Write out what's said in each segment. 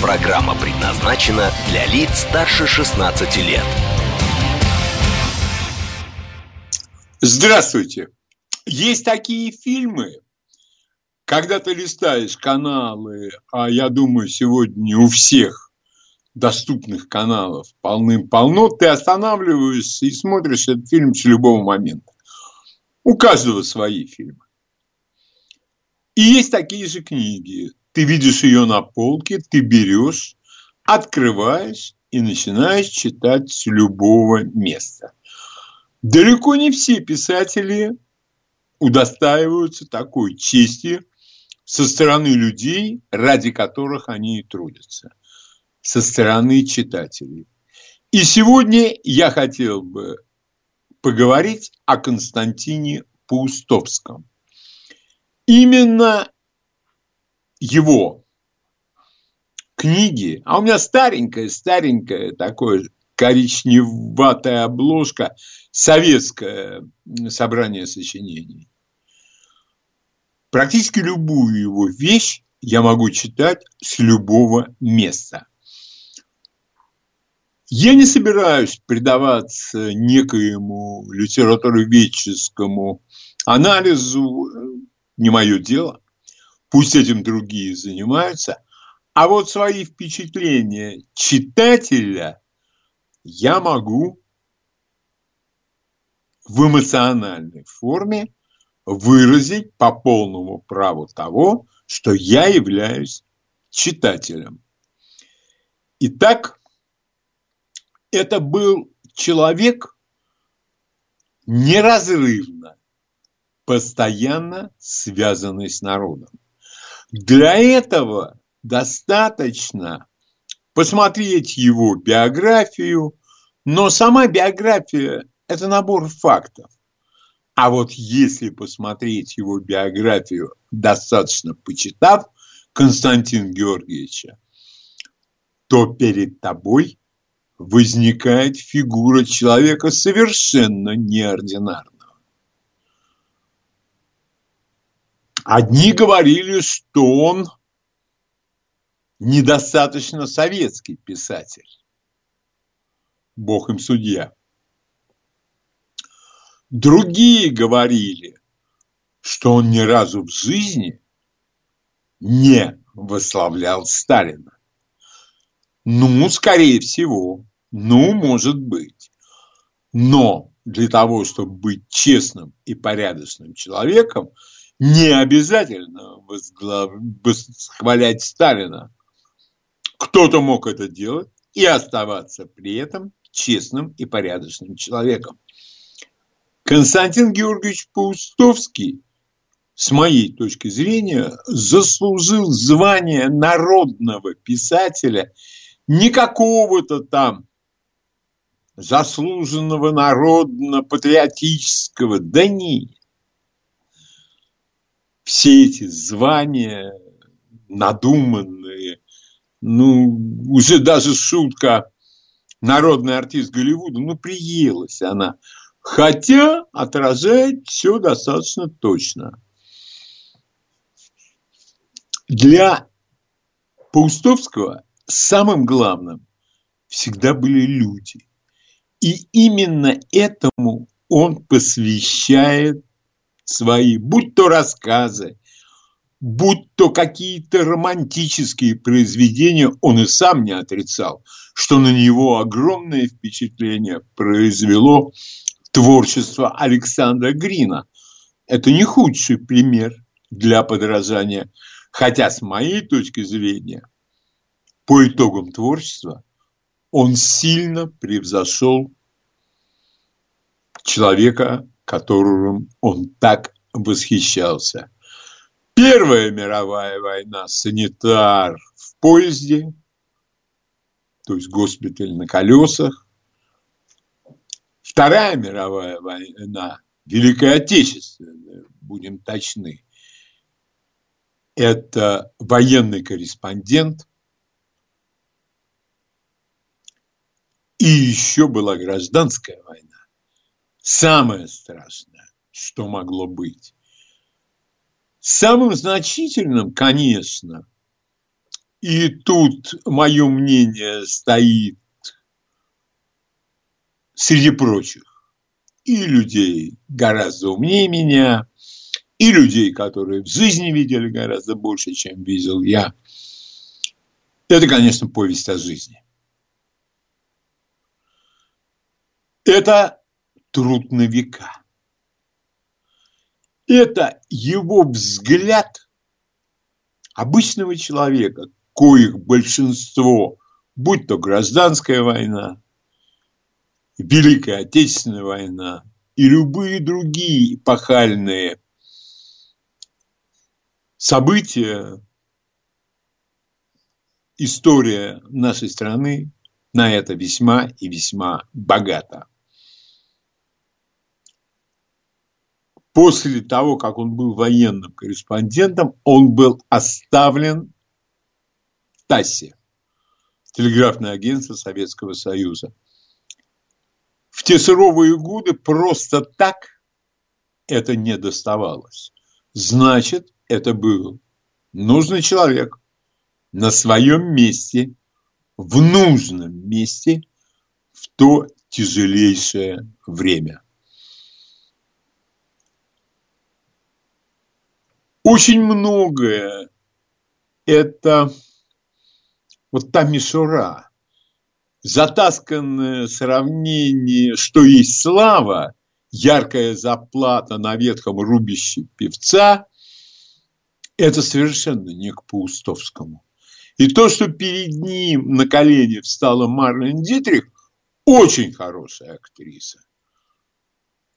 Программа предназначена для лиц старше 16 лет. Здравствуйте. Есть такие фильмы, когда ты листаешь каналы, а я думаю, сегодня у всех доступных каналов полным-полно, ты останавливаешься и смотришь этот фильм с любого момента. У каждого свои фильмы. И есть такие же книги. Ты видишь ее на полке, ты берешь, открываешь и начинаешь читать с любого места. Далеко не все писатели удостаиваются такой чести со стороны людей, ради которых они и трудятся, со стороны читателей. И сегодня я хотел бы поговорить о Константине Паустовском. Именно его книги, а у меня старенькая, старенькая такое коричневатая обложка, советское собрание сочинений. Практически любую его вещь я могу читать с любого места. Я не собираюсь предаваться некоему литературоведческому анализу, не мое дело. Пусть этим другие занимаются. А вот свои впечатления читателя я могу в эмоциональной форме выразить по полному праву того, что я являюсь читателем. Итак, это был человек неразрывно, постоянно связанный с народом. Для этого достаточно посмотреть его биографию, но сама биография – это набор фактов. А вот если посмотреть его биографию, достаточно почитав Константина Георгиевича, то перед тобой возникает фигура человека совершенно неординарного. Одни говорили, что он недостаточно советский писатель. Бог им судья. Другие говорили, что он ни разу в жизни не восславлял Сталина. Ну, скорее всего, ну, может быть. Но для того, чтобы быть честным и порядочным человеком, не обязательно восхвалять Сталина. Кто-то мог это делать и оставаться при этом честным и порядочным человеком. Константин Георгиевич Паустовский, с моей точки зрения, заслужил звание народного писателя не какого-то там заслуженного народно-патриотического, да нет все эти звания надуманные, ну, уже даже шутка народный артист Голливуда, ну, приелась она. Хотя отражает все достаточно точно. Для Паустовского самым главным всегда были люди. И именно этому он посвящает свои, будь то рассказы, будь то какие-то романтические произведения, он и сам не отрицал, что на него огромное впечатление произвело творчество Александра Грина. Это не худший пример для подражания, хотя с моей точки зрения, по итогам творчества, он сильно превзошел человека которым он так восхищался. Первая мировая война, санитар в поезде, то есть госпиталь на колесах. Вторая мировая война, Великая Отечественная, будем точны, это военный корреспондент. И еще была гражданская война. Самое страшное, что могло быть. Самым значительным, конечно, и тут мое мнение стоит среди прочих, и людей гораздо умнее меня, и людей, которые в жизни видели гораздо больше, чем видел я. Это, конечно, повесть о жизни. Это труд на века. Это его взгляд обычного человека, коих большинство, будь то гражданская война, Великая Отечественная война и любые другие эпохальные события, история нашей страны на это весьма и весьма богата. После того, как он был военным корреспондентом, он был оставлен в ТАССе, телеграфное агентство Советского Союза. В те суровые годы просто так это не доставалось. Значит, это был нужный человек на своем месте, в нужном месте в то тяжелейшее время. Очень многое это вот та мишура, затасканное сравнение, что есть слава, яркая заплата на ветхом рубище певца, это совершенно не к Паустовскому. И то, что перед ним на колени встала Марлен Дитрих, очень хорошая актриса.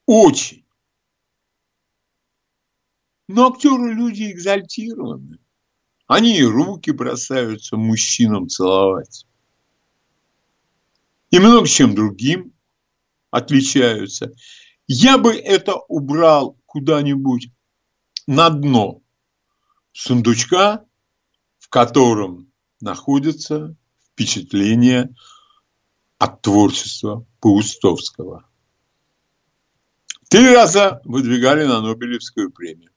Очень. Но актеры люди экзальтированы. Они и руки бросаются мужчинам целовать. И много чем другим отличаются. Я бы это убрал куда-нибудь на дно сундучка, в котором находится впечатление от творчества Паустовского. Три раза выдвигали на Нобелевскую премию.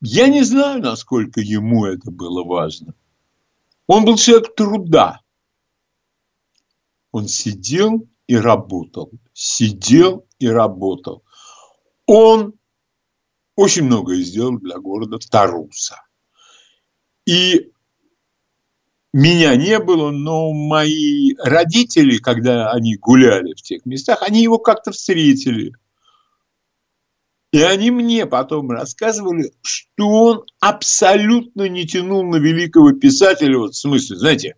Я не знаю, насколько ему это было важно. Он был человек труда. Он сидел и работал, сидел и работал. Он очень многое сделал для города Таруса. И меня не было, но мои родители, когда они гуляли в тех местах, они его как-то встретили. И они мне потом рассказывали, что он абсолютно не тянул на великого писателя, вот в смысле, знаете,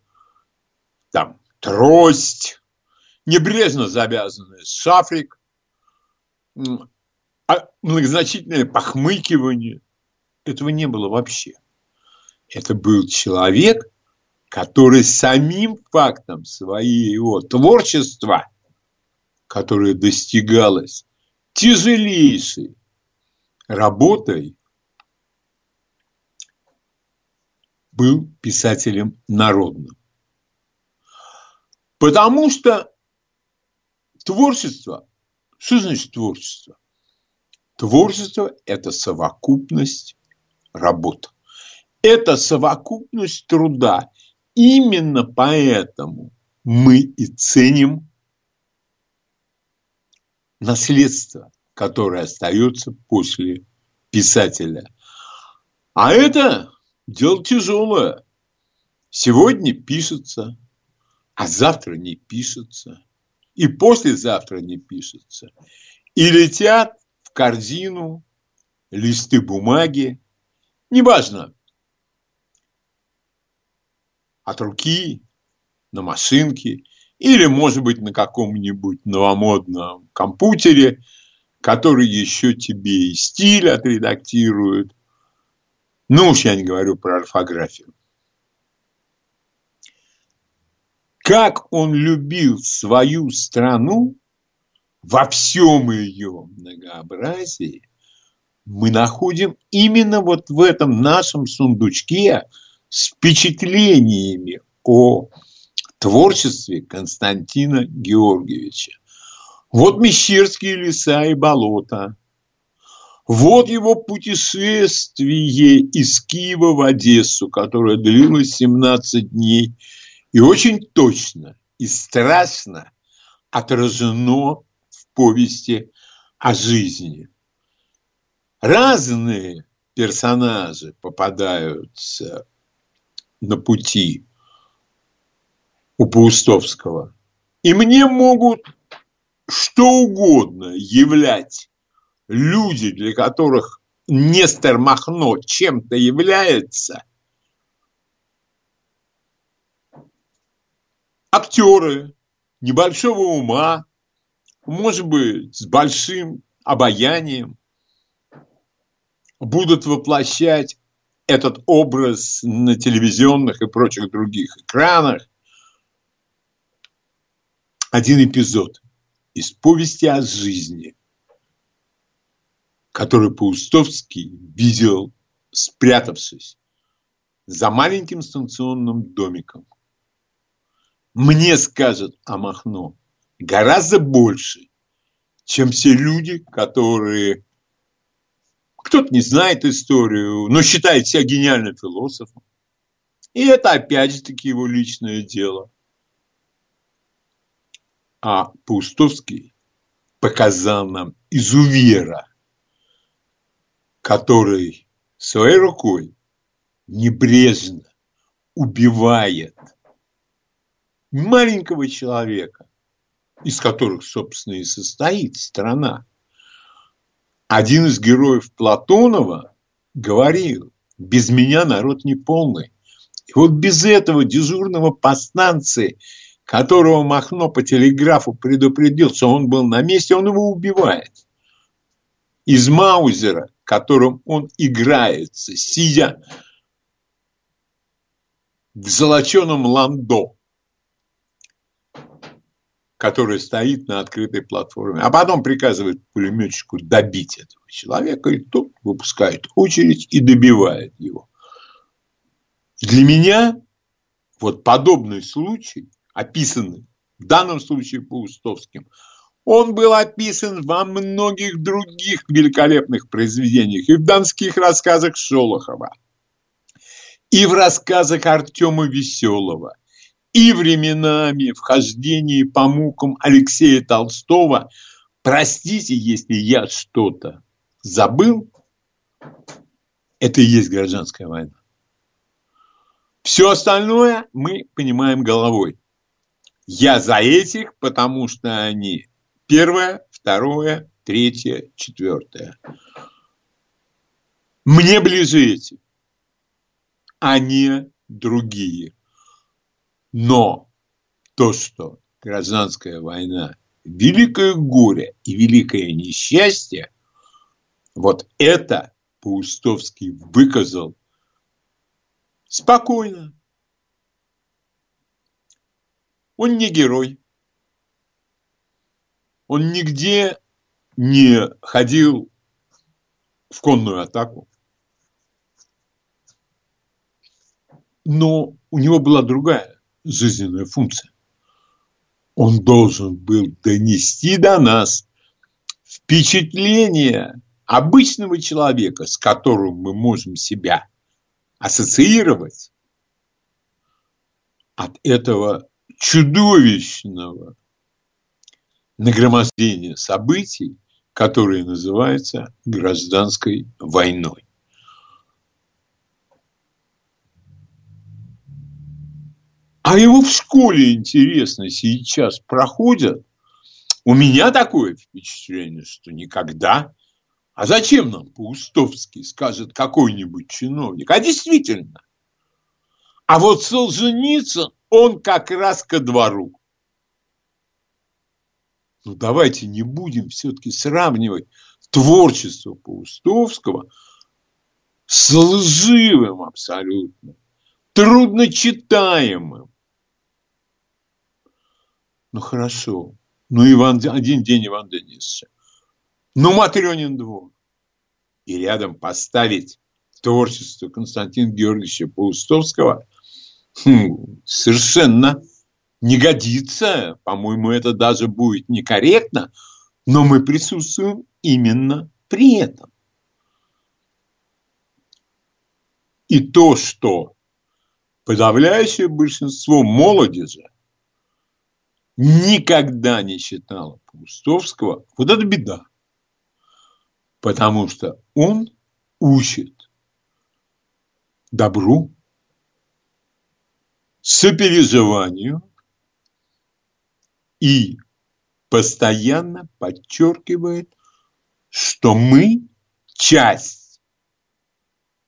там трость, небрежно завязанная шафрик, а многозначительное похмыкивание. Этого не было вообще. Это был человек, который самим фактом своего творчества, которое достигалось тяжелейшей работой, был писателем народным. Потому что творчество, что значит творчество? Творчество – это совокупность работ. Это совокупность труда. Именно поэтому мы и ценим наследство, которое остается после писателя. А это дело тяжелое. Сегодня пишется, а завтра не пишется. И послезавтра не пишется. И летят в корзину листы бумаги. Неважно, от руки, на машинке или, может быть, на каком-нибудь новомодном компьютере, который еще тебе и стиль отредактирует. Ну уж я не говорю про орфографию. как он любил свою страну во всем ее многообразии, мы находим именно вот в этом нашем сундучке с впечатлениями о творчестве Константина Георгиевича. Вот Мещерские леса и болота. Вот его путешествие из Киева в Одессу, которое длилось 17 дней. И очень точно и страшно отражено в повести о жизни. Разные персонажи попадаются на пути у Паустовского. И мне могут что угодно являть люди, для которых Нестор Махно чем-то является, актеры небольшого ума, может быть, с большим обаянием, будут воплощать этот образ на телевизионных и прочих других экранах. Один эпизод из повести о жизни, который Паустовский видел, спрятавшись за маленьким станционным домиком. Мне скажет о Махно гораздо больше, чем все люди, которые кто-то не знает историю, но считает себя гениальным философом. И это опять же таки его личное дело. А Паустовский показал нам изувера, который своей рукой небрежно убивает маленького человека, из которых, собственно, и состоит страна. Один из героев Платонова говорил, без меня народ не полный. И вот без этого дежурного по станции которого Махно по телеграфу предупредил, что он был на месте, он его убивает. Из Маузера, которым он играется, сидя в золоченом ландо, который стоит на открытой платформе, а потом приказывает пулеметчику добить этого человека, и тот выпускает очередь и добивает его. Для меня вот подобный случай – описанный в данном случае Паустовским, он был описан во многих других великолепных произведениях, и в донских рассказах Шолохова, и в рассказах Артема Веселого, и временами в хождении по мукам Алексея Толстого. Простите, если я что-то забыл, это и есть гражданская война. Все остальное мы понимаем головой. Я за этих, потому что они первое, второе, третье, четвертое. Мне ближе эти, а не другие. Но то, что гражданская война – великое горе и великое несчастье, вот это Паустовский выказал спокойно, Он не герой. Он нигде не ходил в конную атаку. Но у него была другая жизненная функция. Он должен был донести до нас впечатление обычного человека, с которым мы можем себя ассоциировать. От этого чудовищного нагромождения событий, которое называется гражданской войной. А его в школе, интересно, сейчас проходят. У меня такое впечатление, что никогда. А зачем нам Паустовский, скажет какой-нибудь чиновник? А действительно. А вот Солженицын, он как раз ко двору. Ну, давайте не будем все-таки сравнивать творчество Паустовского с лживым абсолютно, трудночитаемым, Ну хорошо. Ну Иван, один день Иван Денисовича. Ну Матрёнин двор. И рядом поставить творчество Константина Георгиевича Паустовского хм, совершенно не годится. По-моему, это даже будет некорректно. Но мы присутствуем именно при этом. И то, что подавляющее большинство молодежи никогда не читало Паустовского, вот это беда. Потому что он учит добру, сопереживанию и постоянно подчеркивает, что мы часть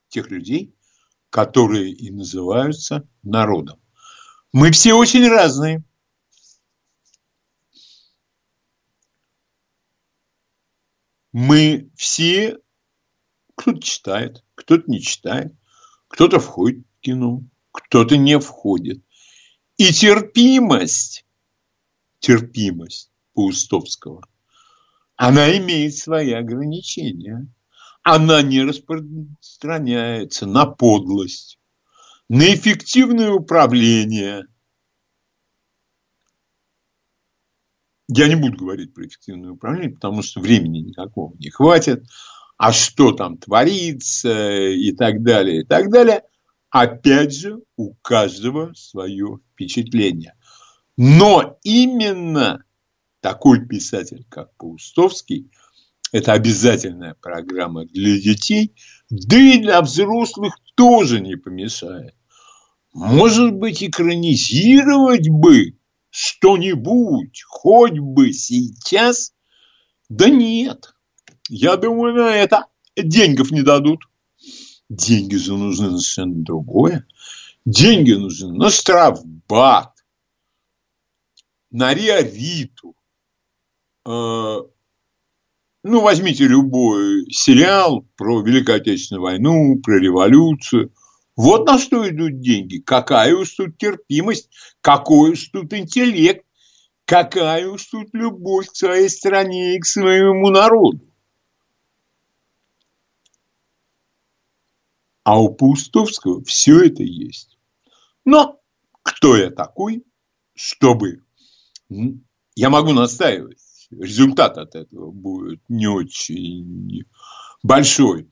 тех людей, которые и называются народом. Мы все очень разные. Мы все, кто-то читает, кто-то не читает, кто-то входит в кино, кто-то не входит. И терпимость, терпимость Паустовского, она имеет свои ограничения. Она не распространяется на подлость, на эффективное управление. Я не буду говорить про эффективное управление, потому что времени никакого не хватит. А что там творится и так далее, и так далее – Опять же, у каждого свое впечатление. Но именно такой писатель, как Паустовский, это обязательная программа для детей, да и для взрослых тоже не помешает. Может быть, экранизировать бы что-нибудь, хоть бы сейчас? Да нет. Я думаю, на это деньгов не дадут. Деньги же нужны на совершенно другое. Деньги нужны на штрафбат, на Риориту. Э, ну, возьмите любой сериал про Великую Отечественную войну, про революцию. Вот на что идут деньги. Какая уж тут терпимость, какой уж тут интеллект, какая уж тут любовь к своей стране и к своему народу. А у Паустовского все это есть. Но кто я такой, чтобы... Я могу настаивать. Результат от этого будет не очень большой.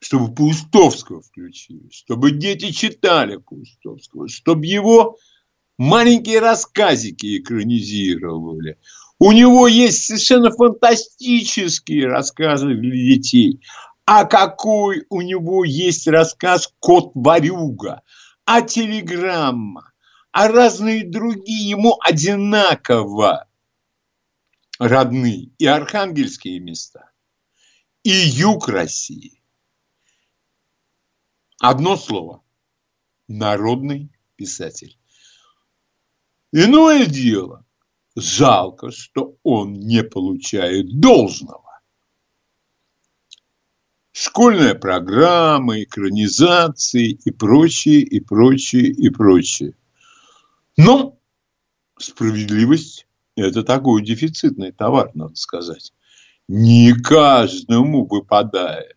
Чтобы Паустовского включили, чтобы дети читали Паустовского, чтобы его маленькие рассказики экранизировали. У него есть совершенно фантастические рассказы для детей а какой у него есть рассказ «Кот-ворюга», а телеграмма, а разные другие ему одинаково родные и архангельские места, и юг России. Одно слово – народный писатель. Иное дело, жалко, что он не получает должного школьная программа, экранизации и прочее, и прочее, и прочее. Но справедливость – это такой дефицитный товар, надо сказать. Не каждому выпадает.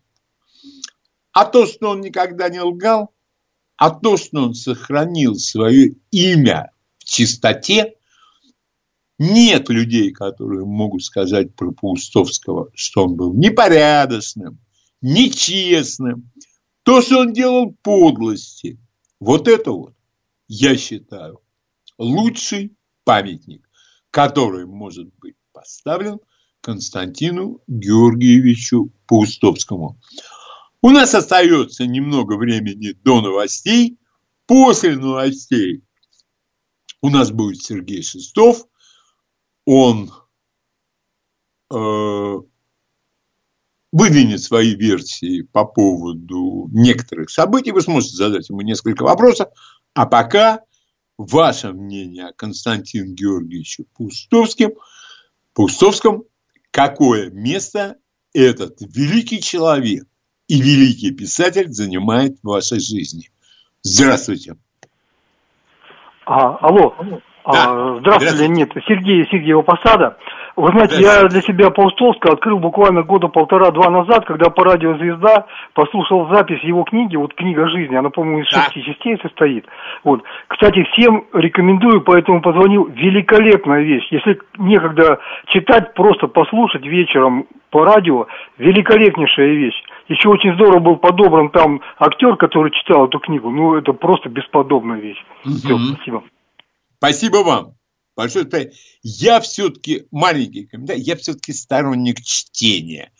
А то, что он никогда не лгал, а то, что он сохранил свое имя в чистоте, нет людей, которые могут сказать про Паустовского, что он был непорядочным, нечестным, то, что он делал подлости. Вот это вот, я считаю, лучший памятник, который может быть поставлен Константину Георгиевичу Паустовскому. У нас остается немного времени до новостей. После новостей у нас будет Сергей Шестов. Он э, выдвинет свои версии по поводу некоторых событий. Вы сможете задать ему несколько вопросов. А пока ваше мнение о Константине Георгиевиче Пустовском, Пустовском, какое место этот великий человек и великий писатель занимает в вашей жизни. Здравствуйте. А, алло, Да. Здравствуйте, здравствуйте, нет, Сергей Сергеева Посада. Вы знаете, я для себя Паустовского открыл буквально года полтора-два назад, когда по радио «Звезда» послушал запись его книги, вот «Книга жизни», она, по-моему, из шести да. частей состоит. Вот. Кстати, всем рекомендую, поэтому позвонил. Великолепная вещь. Если некогда читать, просто послушать вечером по радио, великолепнейшая вещь. Еще очень здорово был подобран там актер, который читал эту книгу. Ну, это просто бесподобная вещь. Угу. Все, спасибо. Спасибо вам. Спасибо. Я все-таки, маленький комментарий, я все-таки сторонник чтения.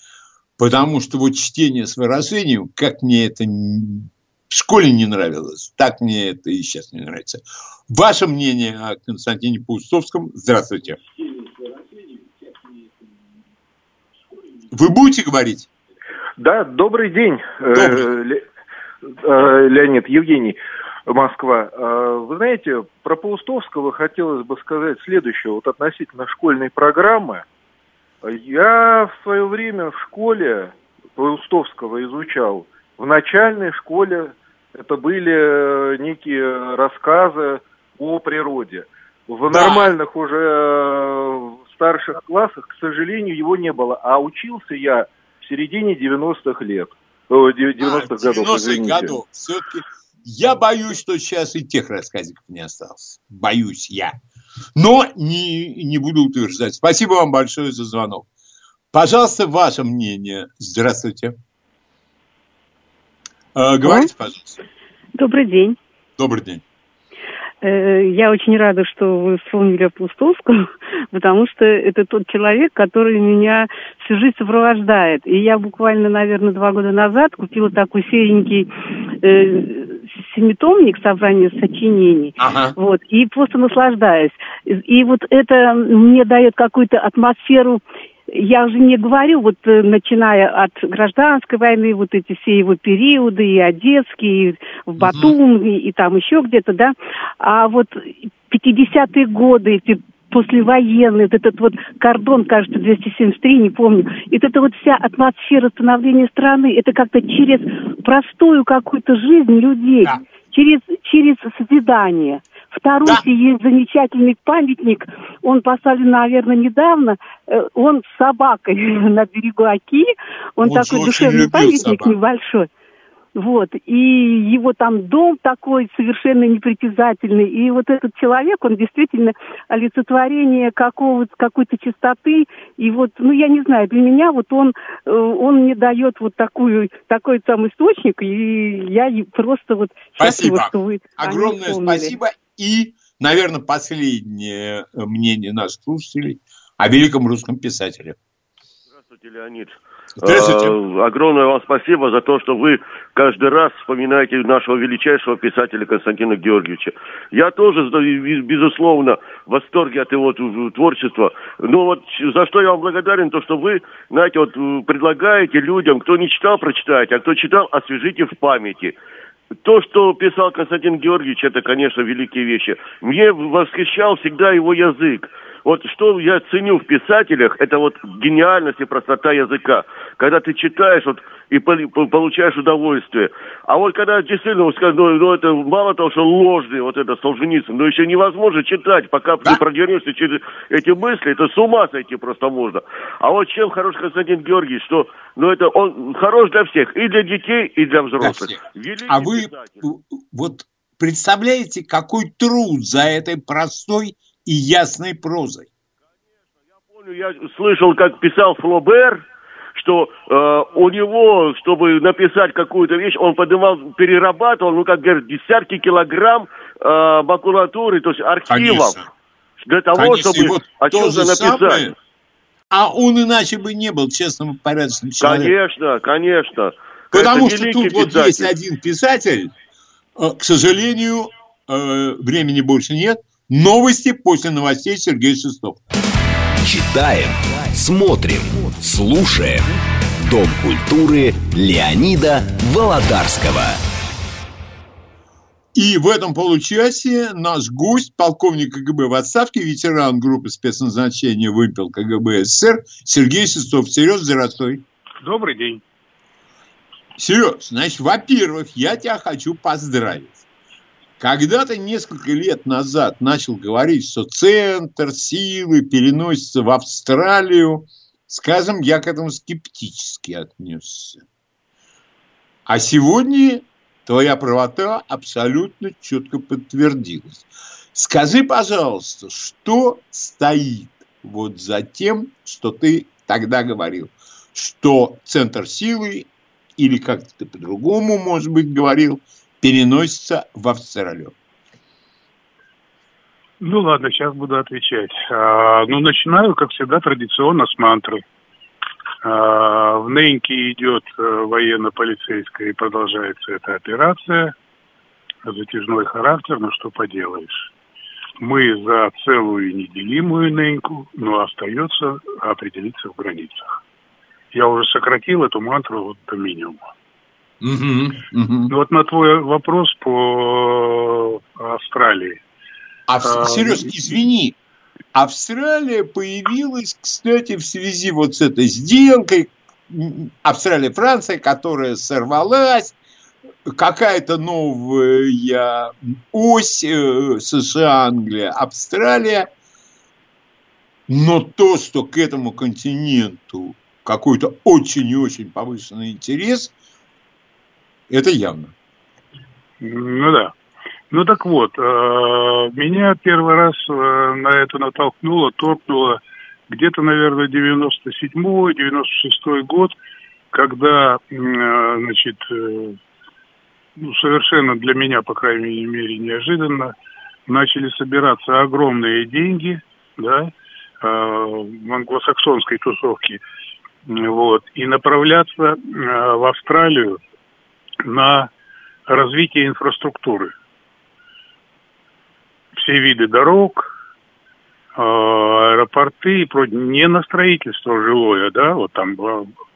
Потому что вот чтение с выражением, как мне это в школе не нравилось, так мне это и сейчас не нравится. Ваше мнение о Константине Паустовском? Здравствуйте. Вы будете говорить? Да, добрый день, э, добрый. Э, Леонид, Евгений. Москва. А, вы знаете, про Паустовского хотелось бы сказать следующее. Вот относительно школьной программы. Я в свое время в школе Паустовского изучал. В начальной школе это были э, некие рассказы о природе. В да. нормальных уже э, старших классах, к сожалению, его не было. А учился я в середине 90-х лет. 90-х а, годов, 90-х годов. Все-таки я боюсь, что сейчас и тех рассказиков не осталось. Боюсь я. Но не, не буду утверждать. Спасибо вам большое за звонок. Пожалуйста, ваше мнение. Здравствуйте. Э, говорите, пожалуйста. Добрый день. Добрый день. Э, я очень рада, что вы вспомнили о Пустовском, потому что это тот человек, который меня всю жизнь сопровождает. И я буквально, наверное, два года назад купила такой серенький э, семитомник собрания сочинений. Ага. Вот, и просто наслаждаюсь. И вот это мне дает какую-то атмосферу я уже не говорю, вот э, начиная от гражданской войны, вот эти все его периоды, и Одесский, и в Батум, угу. и, и там еще где-то, да, а вот 50-е годы, эти послевоенный, вот этот вот кордон, кажется, 273, не помню. И вот эта вот вся атмосфера становления страны, это как-то через простую какую-то жизнь людей, да. через, через созидание. В Тарусе да. есть замечательный памятник, он поставлен, наверное, недавно, э, он с собакой на берегу Оки, он, он такой душевный памятник собак. небольшой. Вот, и его там дом такой совершенно непритязательный. И вот этот человек, он действительно олицетворение какого-то, какой-то чистоты. И вот, ну, я не знаю, для меня вот он, э, он мне дает вот такую, такой там источник, и я просто вот счастлива, что вы... Огромное спасибо. И, наверное, последнее мнение наших слушателей о великом русском писателе. Здравствуйте, Леонид. Э, огромное вам спасибо за то, что вы каждый раз вспоминаете нашего величайшего писателя Константина Георгиевича. Я тоже, безусловно, в восторге от его творчества. Но вот за что я вам благодарен, то, что вы, знаете, вот предлагаете людям, кто не читал, прочитайте, а кто читал, освежите в памяти. То, что писал Константин Георгиевич, это, конечно, великие вещи. Мне восхищал всегда его язык. Вот что я ценю в писателях, это вот гениальность и простота языка. Когда ты читаешь вот, и получаешь удовольствие. А вот когда действительно, ну, ну это мало того, что ложный вот это Солженицын, но еще невозможно читать, пока да? ты продерешься через эти мысли, это с ума сойти просто можно. А вот чем хорош Константин Георгиевич, что ну это он хорош для всех, и для детей, и для взрослых. Для а вы писатель. вот представляете, какой труд за этой простой и ясной прозой. Конечно, я помню, я слышал, как писал Флобер, что э, у него, чтобы написать какую-то вещь, он поднимал, перерабатывал, ну, как говорят, десятки килограмм э, макулатуры, то есть архивов. Конечно. Для того, Конечно, чтобы вот о чем-то написать. Самое, а он иначе бы не был честным порядочным человеком. Конечно, конечно. Потому Это что тут писатель. вот есть один писатель, э, к сожалению, э, времени больше нет, Новости после новостей Сергей Шестов. Читаем, смотрим, слушаем. Дом культуры Леонида Володарского. И в этом получасе наш гость, полковник КГБ в отставке, ветеран группы спецназначения «Вымпел КГБ СССР» Сергей Шестов. Сереж, здравствуй. Добрый день. Сереж, значит, во-первых, я тебя хочу поздравить. Когда ты несколько лет назад начал говорить, что центр силы переносится в Австралию, скажем, я к этому скептически отнесся. А сегодня твоя правота абсолютно четко подтвердилась. Скажи, пожалуйста, что стоит вот за тем, что ты тогда говорил, что центр силы, или как ты по-другому, может быть, говорил, переносится в Австралию? Ну ладно, сейчас буду отвечать. А, ну, начинаю, как всегда, традиционно с мантры. А, в Нейнке идет э, военно-полицейская и продолжается эта операция. Затяжной характер, ну что поделаешь. Мы за целую неделимую Нейнку, но остается определиться в границах. Я уже сократил эту мантру вот до минимума. Угу, угу. Вот на твой вопрос по Австралии. А, а Сереж, извини, Австралия появилась, кстати, в связи вот с этой сделкой, Австралия-Франция, которая сорвалась, какая-то новая ось э, США-Англия, Австралия. Но то, что к этому континенту какой-то очень и очень повышенный интерес, это явно. Ну да. Ну так вот, э, меня первый раз э, на это натолкнуло, торкнуло где-то, наверное, 97-й, 96-й год, когда, э, значит, ну, совершенно для меня, по крайней мере, неожиданно, начали собираться огромные деньги, да, в англосаксонской тусовке, вот, и направляться в Австралию на развитие инфраструктуры все виды дорог, э, аэропорты и прочее, не на строительство жилое, да, вот там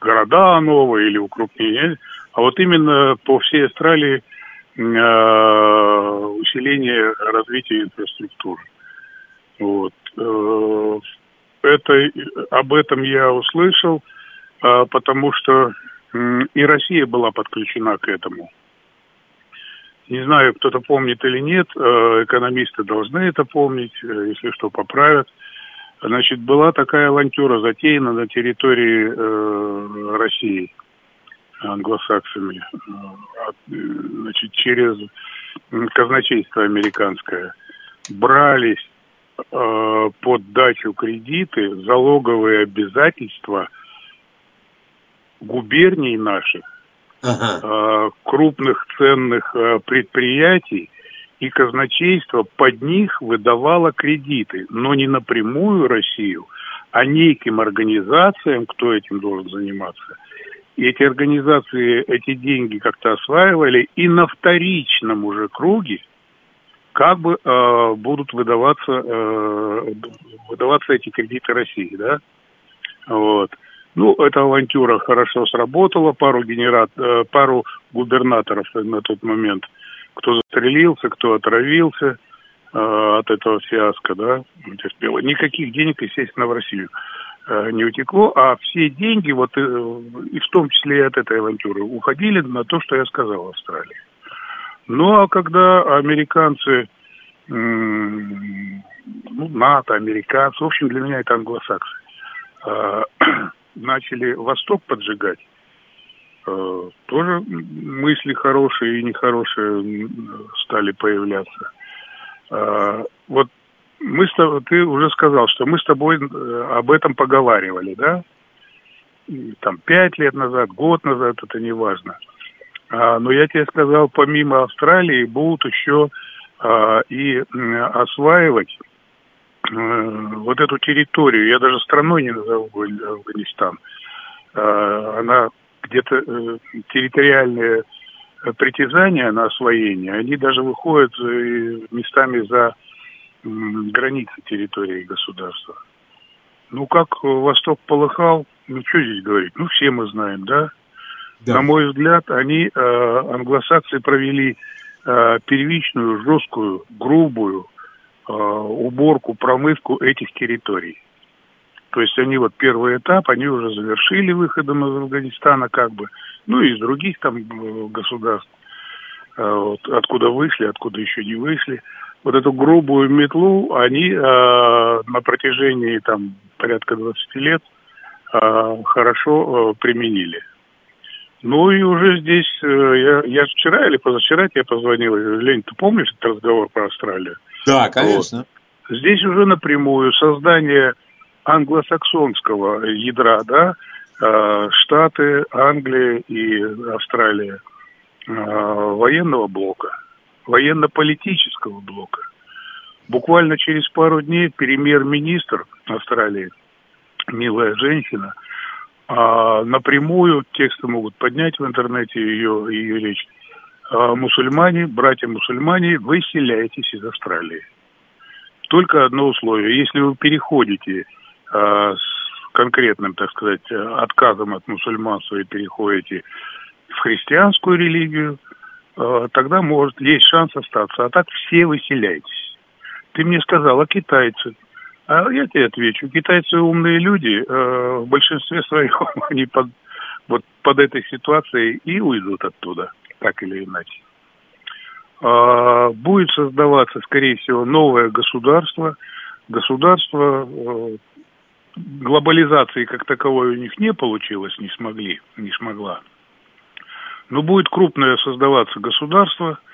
города новые или укрупнение, а вот именно по всей Австралии э, усиление развития инфраструктуры. Вот. Э, это, об этом я услышал, потому что и Россия была подключена к этому. Не знаю, кто-то помнит или нет, э, экономисты должны это помнить, э, если что, поправят. Значит, была такая авантюра затеяна на территории э, России англосаксами, значит, через казначейство американское. Брались под дачу кредиты залоговые обязательства губерний наших ага. Э, крупных ценных э, предприятий, и казначейство под них выдавало кредиты, но не напрямую Россию, а неким организациям, кто этим должен заниматься. И эти организации эти деньги как-то осваивали, и на вторичном уже круге как бы э, будут выдаваться, э, выдаваться эти кредиты России, да? Вот. Ну, эта авантюра хорошо сработала, пару, генерат, э, пару губернаторов на тот момент, кто застрелился, кто отравился э, от этого фиаско, да, никаких денег, естественно, в Россию э, не утекло, а все деньги, вот и в том числе и от этой авантюры, уходили на то, что я сказал Австралии. Ну, а когда американцы, ну, НАТО, американцы, в общем, для меня это англосаксы, начали Восток поджигать, э, тоже мысли хорошие и нехорошие стали появляться. Э, вот мы с тобой, ты уже сказал, что мы с тобой э, об этом поговаривали, да? Там пять лет назад, год назад, это не важно. А, но я тебе сказал, помимо Австралии будут еще а, и осваивать вот эту территорию, я даже страной не назову Афганистан, э, она где-то э, территориальные притязания на освоение, они даже выходят местами за границы территории государства. Ну, как Восток полыхал, ну, что здесь говорить? Ну, все мы знаем, да? да. На мой взгляд, они, англосаксы, провели первичную, жесткую, грубую Э, уборку, промывку этих территорий. То есть они вот первый этап, они уже завершили выходом из Афганистана как бы, ну и из других там э, государств. вот, откуда вышли, откуда еще не вышли. Вот эту грубую метлу они э, на протяжении там порядка 20 лет э, хорошо э, применили. Ну и уже здесь, э, я, я вчера или позавчера тебе позвонил, Лень, ты помнишь этот разговор про Австралию? Да, конечно. Вот. Здесь уже напрямую создание англосаксонского ядра, да, э, Штаты, Англия и Австралия, э, военного блока, военно-политического блока. Буквально через пару дней премьер-министр Австралии, милая женщина, а напрямую тексты могут поднять в интернете ее, ее речь. А мусульмане, братья-мусульмане, выселяйтесь из Австралии. Только одно условие. Если вы переходите а, с конкретным, так сказать, отказом от мусульманства и переходите в христианскую религию, а, тогда может есть шанс остаться. А так все выселяйтесь. Ты мне сказал, а китайцы? А я тебе отвечу. Китайцы умные люди. Э, в большинстве своем они под, вот под этой ситуацией и уйдут оттуда, так или иначе. А, будет создаваться, скорее всего, новое государство. Государство э, глобализации как таковой у них не получилось, не смогли, не смогла. Но будет крупное создаваться государство –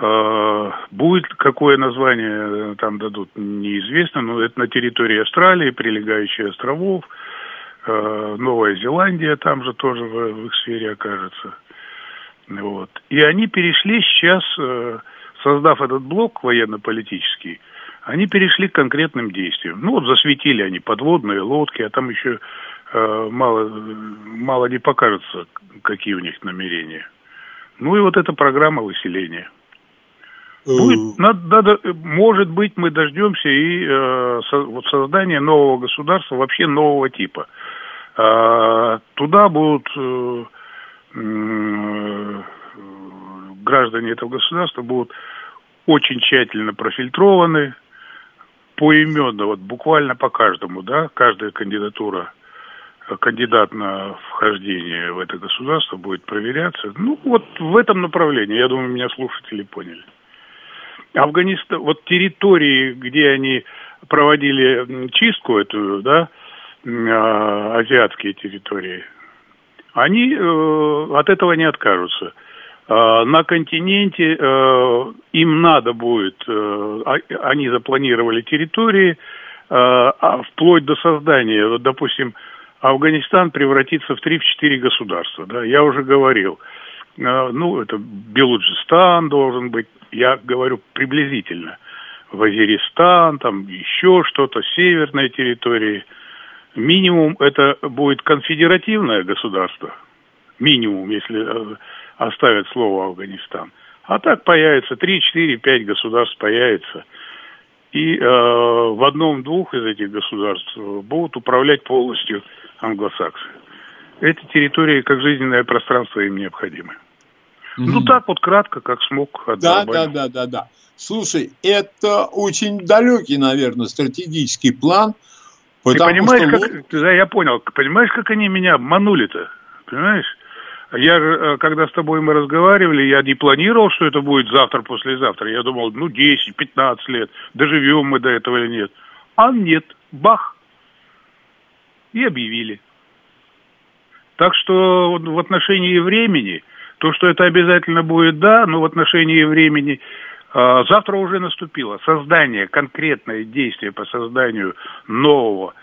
а, будет какое название там дадут, неизвестно, но это на территории Австралии, прилегающие островов, а, Новая Зеландия там же тоже в их сфере окажется. Вот. И они перешли сейчас, э, создав этот блок военно-политический, они перешли к конкретным действиям. Ну вот засветили они подводные лодки, а там еще э, мало, мало не покажется, какие у них намерения. Ну и вот эта программа выселения – Будет, надо, надо, может быть, мы дождемся и э, со, вот создания нового государства, вообще нового типа. Э, туда будут э, э, граждане этого государства будут очень тщательно профильтрованы, поименно, вот буквально по каждому, да, каждая кандидатура, кандидат на вхождение в это государство будет проверяться. Ну, вот в этом направлении, я думаю, меня слушатели поняли. Афганистан, вот территории, где они проводили чистку эту, да, а, азиатские территории, они э, от этого не откажутся. Э, на континенте э, им надо будет, э, а, они запланировали территории, э, а вплоть до создания, вот, допустим, Афганистан превратится в 3-4 государства, да, я уже говорил. Э, ну, это Белуджистан должен быть, я говорю приблизительно, Вазиристан, там еще что-то, северные территории. Минимум это будет конфедеративное государство. Минимум, если э, оставят слово Афганистан. А так появится 3, 4, 5 государств появится. И э, в одном-двух из этих государств будут управлять полностью англосаксы. Эти территории как жизненное пространство им необходимы. Ну, так вот кратко, как смог. Да, да, да, да, да. Слушай, это очень далекий, наверное, стратегический план. Ты понимаешь, что... как... Да, я понял. Понимаешь, как они меня обманули-то? Понимаешь? Я же, э, когда с тобой мы разговаривали, я не планировал, что это будет завтра, послезавтра. Я думал, ну, 10-15 лет, доживем мы до этого или нет. А нет, бах. И объявили. Так что в отношении времени то, что это обязательно будет, да, но в отношении времени завтра уже наступило. Создание, конкретное действие по созданию нового,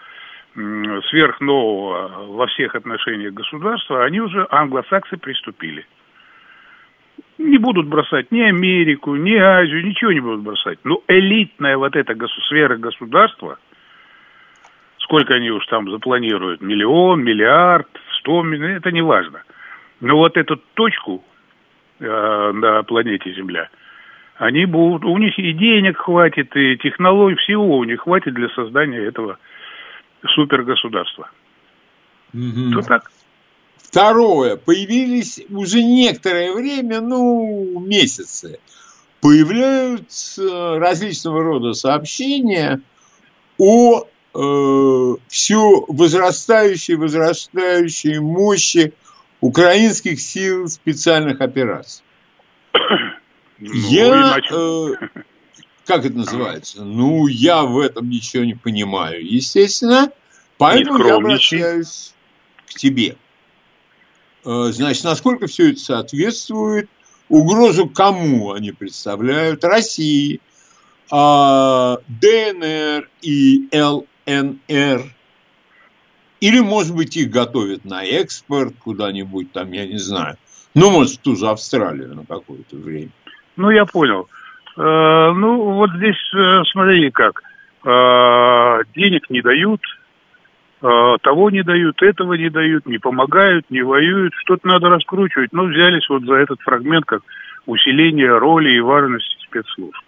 сверхнового во всех отношениях государства, они уже, англосаксы, приступили. Не будут бросать ни Америку, ни Азию, ничего не будут бросать. Но элитная вот эта госу- сфера государства, сколько они уж там запланируют, миллион, миллиард, сто миллионов, это не важно – но вот эту точку э, на планете Земля, они будут, у них и денег хватит, и технологий, всего у них хватит для создания этого супергосударства. Угу. То так. Второе. Появились уже некоторое время, ну, месяцы, появляются различного рода сообщения о э, все возрастающей, возрастающей мощи украинских сил специальных операций. Ну, я, э, как это называется? Ну, я в этом ничего не понимаю, естественно. Поэтому я обращаюсь к тебе. Э, значит, насколько все это соответствует, угрозу кому они представляют? России, а, ДНР и ЛНР. Или, может быть, их готовят на экспорт куда-нибудь там, я не знаю. Ну, может, в ту же Австралию на какое-то время. Ну, я понял. Э, ну, вот здесь, э, смотри как. Э, денег не дают, э, того не дают, этого не дают, не помогают, не воюют. Что-то надо раскручивать. Ну, взялись вот за этот фрагмент, как усиление роли и важности спецслужб.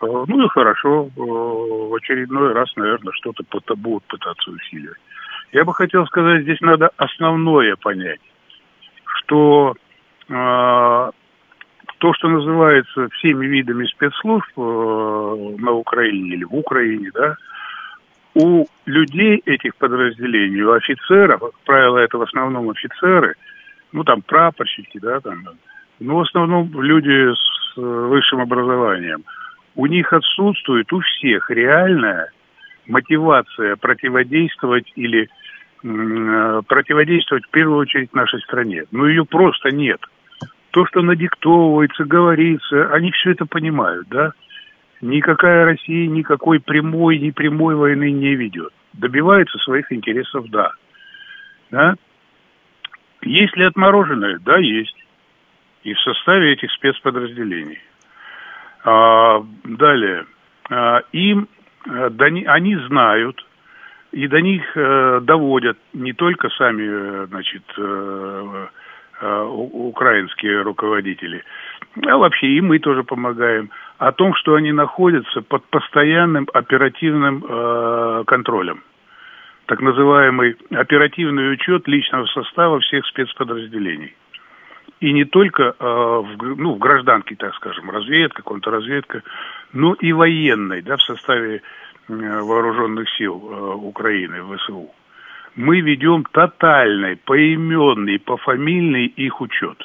Э, ну и хорошо, э, в очередной раз, наверное, что-то будут пытаться усиливать. Я бы хотел сказать, здесь надо основное понять, что то, что называется всеми видами спецслужб э, на Украине или в Украине, да, у людей этих подразделений, у офицеров, как правило, это в основном офицеры, ну там прапорщики, да, там, ну в основном люди с э, высшим образованием, у них отсутствует у всех реальная мотивация противодействовать или э, противодействовать в первую очередь нашей стране. Но ее просто нет то, что надиктовывается, говорится, они все это понимают, да? Никакая Россия никакой прямой, непрямой войны не ведет. Добивается своих интересов, да. да? Есть ли отмороженное? Да, есть. И в составе этих спецподразделений. А, далее. А, им, а, до, они знают, и до них а, доводят не только сами, э, значит, Э, украинские руководители, а вообще и мы тоже помогаем, о том, что они находятся под постоянным оперативным э, контролем. Так называемый оперативный учет личного состава всех спецподразделений. И не только э, в, ну, в гражданке, так скажем, разведка, контрразведка, но и военной, да, в составе э, вооруженных сил э, Украины, ВСУ мы ведем тотальный, поименный, пофамильный их учет.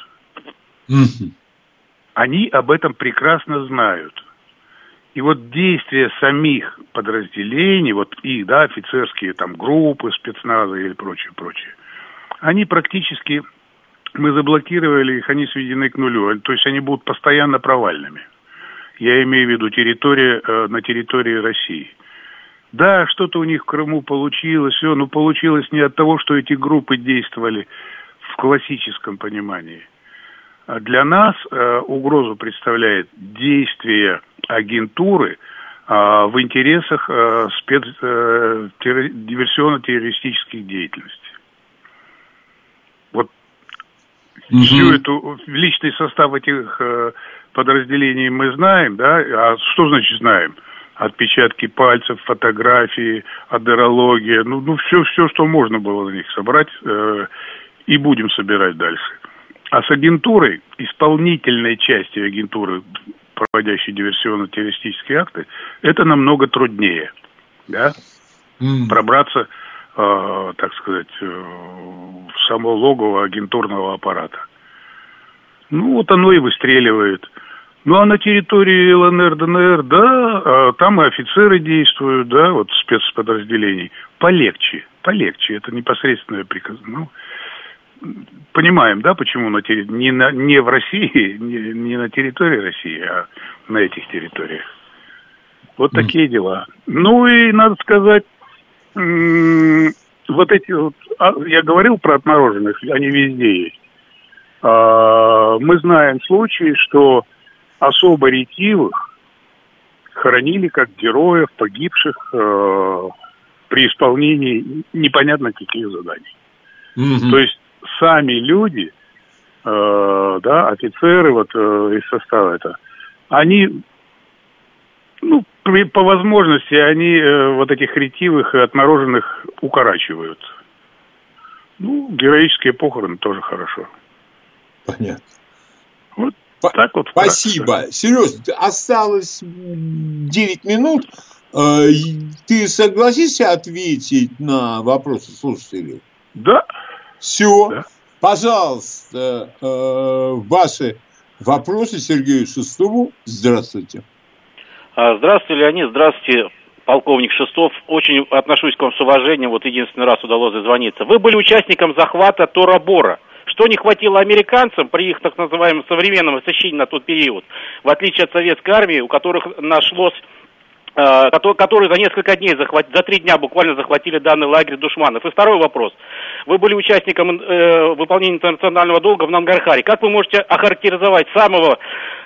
Они об этом прекрасно знают. И вот действия самих подразделений, вот их, да, офицерские там группы спецназа или прочее, прочее, они практически, мы заблокировали их, они сведены к нулю. То есть они будут постоянно провальными. Я имею в виду территория, э, на территории России. Да, что-то у них в Крыму получилось, все, но получилось не от того, что эти группы действовали в классическом понимании. А для нас э, угрозу представляет действие агентуры э, в интересах э, спец, э, терр, диверсионно-террористических деятельностей. Вот угу. всю эту личный состав этих э, подразделений мы знаем, да? А что значит знаем? Отпечатки пальцев, фотографии, адерология, ну, ну все, все, что можно было на них собрать, э, и будем собирать дальше. А с агентурой, исполнительной частью агентуры, проводящей диверсионно-террористические акты, это намного труднее, да, mm. пробраться, э, так сказать, э, в само логово агентурного аппарата. Ну, вот оно и выстреливает – ну, а на территории ЛНР, ДНР, да, а там и офицеры действуют, да, вот спецподразделений. Полегче, полегче, это непосредственное приказ. Ну, понимаем, да, почему на терри... не, на... не в России, не, не на территории России, а на этих территориях. Вот mm. такие дела. Ну и надо сказать, вот эти вот, а, я говорил про отмороженных, они везде есть. А, мы знаем случаи, что особо ретивых хоронили как героев, погибших э, при исполнении непонятно каких заданий. Mm-hmm. То есть сами люди, э, да, офицеры вот э, из состава это, они, ну, при, по возможности, они э, вот этих ретивых и отмороженных укорачивают. Ну, героические похороны тоже хорошо. Понятно. Так вот. Спасибо. Сереж, осталось 9 минут. Э, ты согласишься ответить на вопросы слушателей? Да. Все. Да. Пожалуйста, э, ваши Вопросы Сергею Шестову. Здравствуйте. А, здравствуйте, Леонид. Здравствуйте, полковник Шестов. Очень отношусь к вам с уважением. Вот единственный раз удалось дозвониться. Вы были участником захвата Тора-Бора. Что не хватило американцам при их так называемом современном освещении на тот период, в отличие от советской армии, у которых нашлось Э, которые за несколько дней захватили, за три дня буквально захватили данный лагерь душманов. И второй вопрос. Вы были участником э, выполнения интернационального долга в Нангархаре. Как вы можете охарактеризовать самого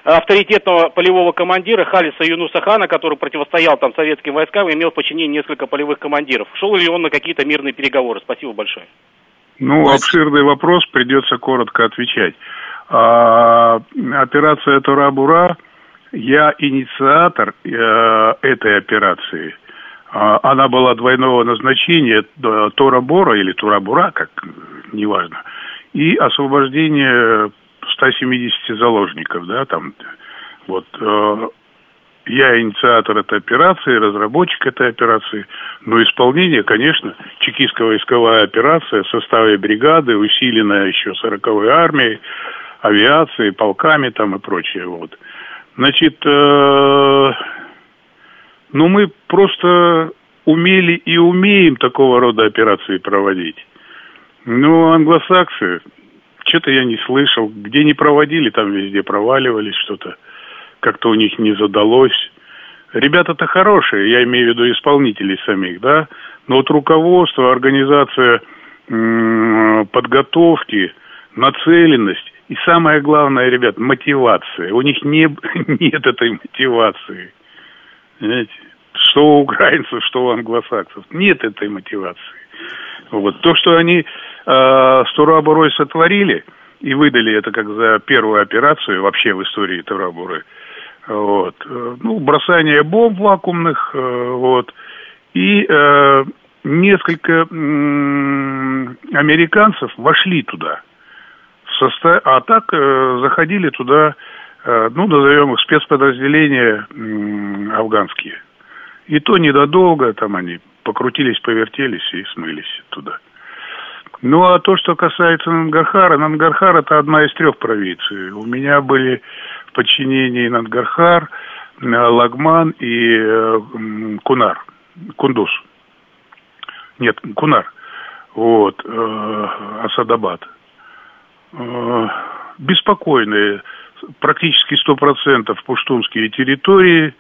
авторитетного полевого командира Халиса Юнуса Хана, который противостоял там советским войскам и имел в подчинении несколько полевых командиров? Шел ли он на какие-то мирные переговоры? Спасибо большое. Ну, обширный вопрос, придется коротко отвечать. А, операция Тура-Бура – я инициатор э, этой операции. Э, она была двойного назначения э, Тора-Бора или Тура-Бура, как неважно, и освобождение 170 заложников, да, там, вот, э, я инициатор этой операции, разработчик этой операции, но исполнение, конечно, чекистская войсковая операция в составе бригады, усиленная еще 40-й армией, авиацией, полками там и прочее, вот. Значит, э, ну мы просто умели и умеем такого рода операции проводить. Ну, англосаксы, что-то я не слышал. Где не проводили, там везде проваливались что-то. Как-то у них не задалось. Ребята-то хорошие, я имею в виду исполнителей самих, да. Но вот руководство, организация подготовки, нацеленность, и самое главное, ребят, мотивация. У них не, нет этой мотивации. Понимаете? Что у украинцев, что у англосаксов. Нет этой мотивации. Вот. То, что они э, с Турабурой сотворили и выдали это как за первую операцию вообще в истории Турабуры, вот, э, ну, бросание бомб вакуумных, э, вот, и э, несколько э, американцев вошли туда – состав... А так э, заходили туда, э, ну, назовем их спецподразделения э, афганские. И то недодолго, там они покрутились, повертелись и смылись туда. Ну, а то, что касается Нангархара, Нангархар это одна из трех провинций. У меня были в подчинении Нангархар, э, Лагман и э, Кунар, Кундус. Нет, Кунар. Вот, э, Асадабад. Беспокойные, практически сто процентов пуштунские территории.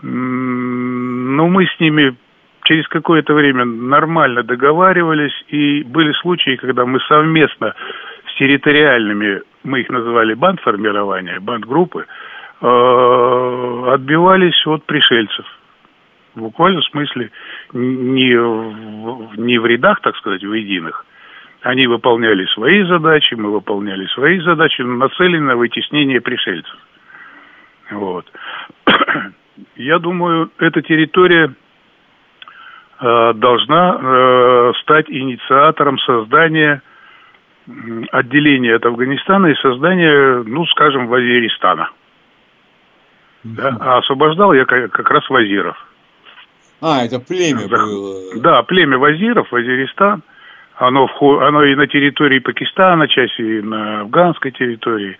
Но мы с ними через какое-то время нормально договаривались, и были случаи, когда мы совместно территориальными, мы их называли бандформирования, бандгруппы, э, отбивались от пришельцев. В буквальном смысле не в, не в рядах, так сказать, в единых, они выполняли свои задачи, мы выполняли свои задачи, нацелены на вытеснение пришельцев. Вот. Я думаю, эта территория э, должна э, стать инициатором создания отделения от Афганистана и создания, ну, скажем, Вазиристана. Да? А освобождал я как, как раз Вазиров. А, это племя было. Да, племя Вазиров, Вазиристан – оно, вход, оно и на территории Пакистана, часть и на афганской территории.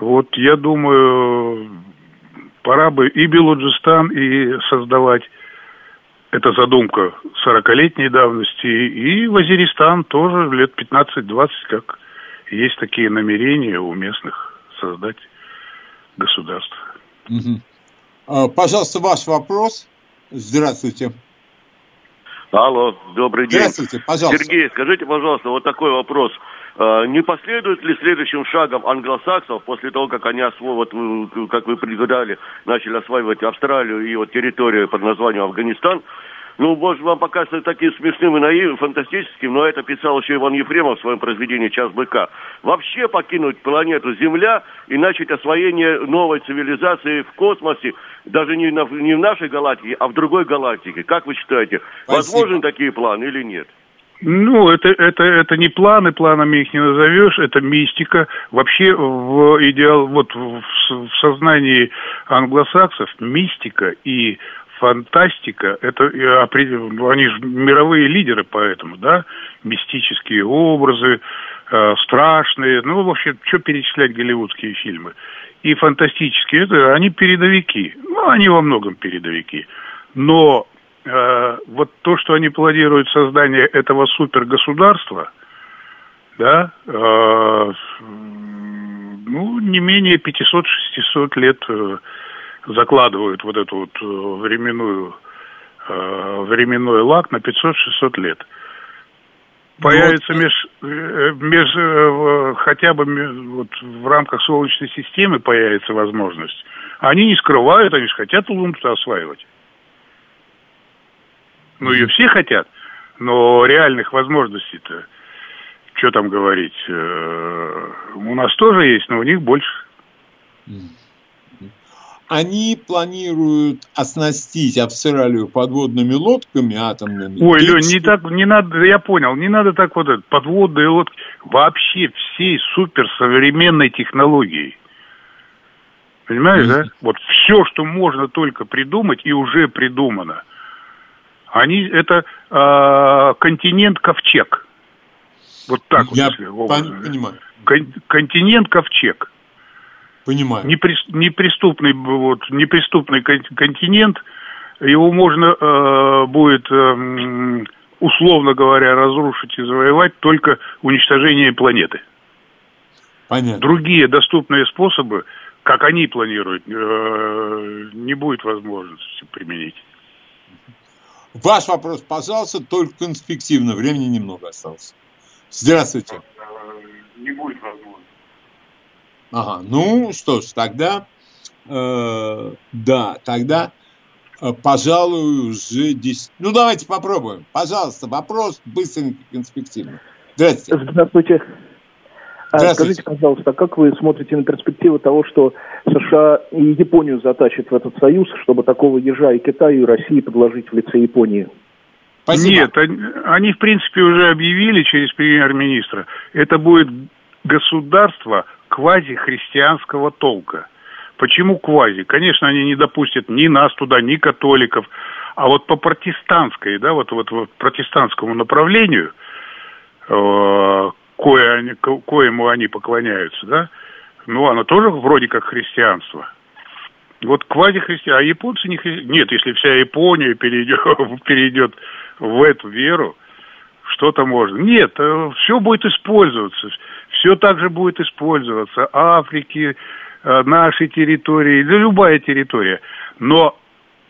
Вот я думаю, пора бы и Белуджистан, и создавать это задумка 40-летней давности, и Вазиристан тоже лет 15-20, как есть такие намерения у местных создать государство. Угу. Пожалуйста, ваш вопрос. Здравствуйте. Алло, добрый день. Здравствуйте, пожалуйста. Сергей, скажите, пожалуйста, вот такой вопрос. А, не последует ли следующим шагом англосаксов, после того, как они освоят, вот, как вы предугадали, начали осваивать Австралию и вот территорию под названием Афганистан, ну, может, вам покажется таким смешным и наивным, фантастическим, но это писал еще Иван Ефремов в своем произведении «Час быка». Вообще покинуть планету Земля и начать освоение новой цивилизации в космосе, даже не, на, не в нашей галактике, а в другой галактике. Как вы считаете, Спасибо. возможны такие планы или нет? Ну, это, это, это не планы, планами их не назовешь, это мистика. Вообще в идеал, вот в, в сознании англосаксов мистика и фантастика, это они же мировые лидеры поэтому, да, мистические образы, э, страшные, ну, вообще, что перечислять голливудские фильмы. И фантастические, это они передовики, ну, они во многом передовики. Но э, вот то, что они планируют создание этого супергосударства, да, э, ну, не менее 500-600 лет э, закладывают вот эту вот э, временную, э, временной лак на 500-600 лет. Появится вот. меж, меж, хотя бы вот в рамках Солнечной системы появится возможность. Они не скрывают, они же хотят Луну осваивать. Ну, ее все хотят, но реальных возможностей-то, что там говорить, у нас тоже есть, но у них больше они планируют оснастить Австралию подводными лодками атомными. Ой, Лень, не так, не надо, я понял, не надо так вот это, подводные лодки, вообще всей суперсовременной технологией. Понимаешь, да? Вот все, что можно только придумать, и уже придумано. Они, это э, континент Ковчег. Вот так я вот. Я пон- понимаю. Кон- континент Ковчег. Понимаю. Непри, неприступный, вот, неприступный континент, его можно э, будет, э, условно говоря, разрушить и завоевать только уничтожением планеты. Понятно. Другие доступные способы, как они планируют, э, не будет возможности применить. Ваш вопрос, пожалуйста, только конспективно. Времени немного осталось. Здравствуйте. Не будет возможности. Ага, ну что ж, тогда, э, да, тогда, э, пожалуй, уже 10... Ну, давайте попробуем. Пожалуйста, вопрос быстренько, конспективно. Здравствуйте. Здравствуйте. А. Скажите, пожалуйста, как вы смотрите на перспективу того, что США и Японию затащат в этот союз, чтобы такого ежа и Китаю, и России подложить в лице Японии? Спасибо. Нет, они, они, в принципе, уже объявили через премьер-министра. Это будет государство, квазихристианского толка. Почему квази? Конечно, они не допустят ни нас туда, ни католиков. А вот по протестантской, да, вот, вот, вот протестантскому направлению, э, кое они, ко, коему они поклоняются, да, ну, оно тоже вроде как христианство. Вот квазихристиан, а японцы не христиан. Нет, если вся Япония перейдет, перейдет в эту веру, что-то можно. Нет, э, все будет использоваться все также будет использоваться. Африки, э, нашей территории, да любая территория. Но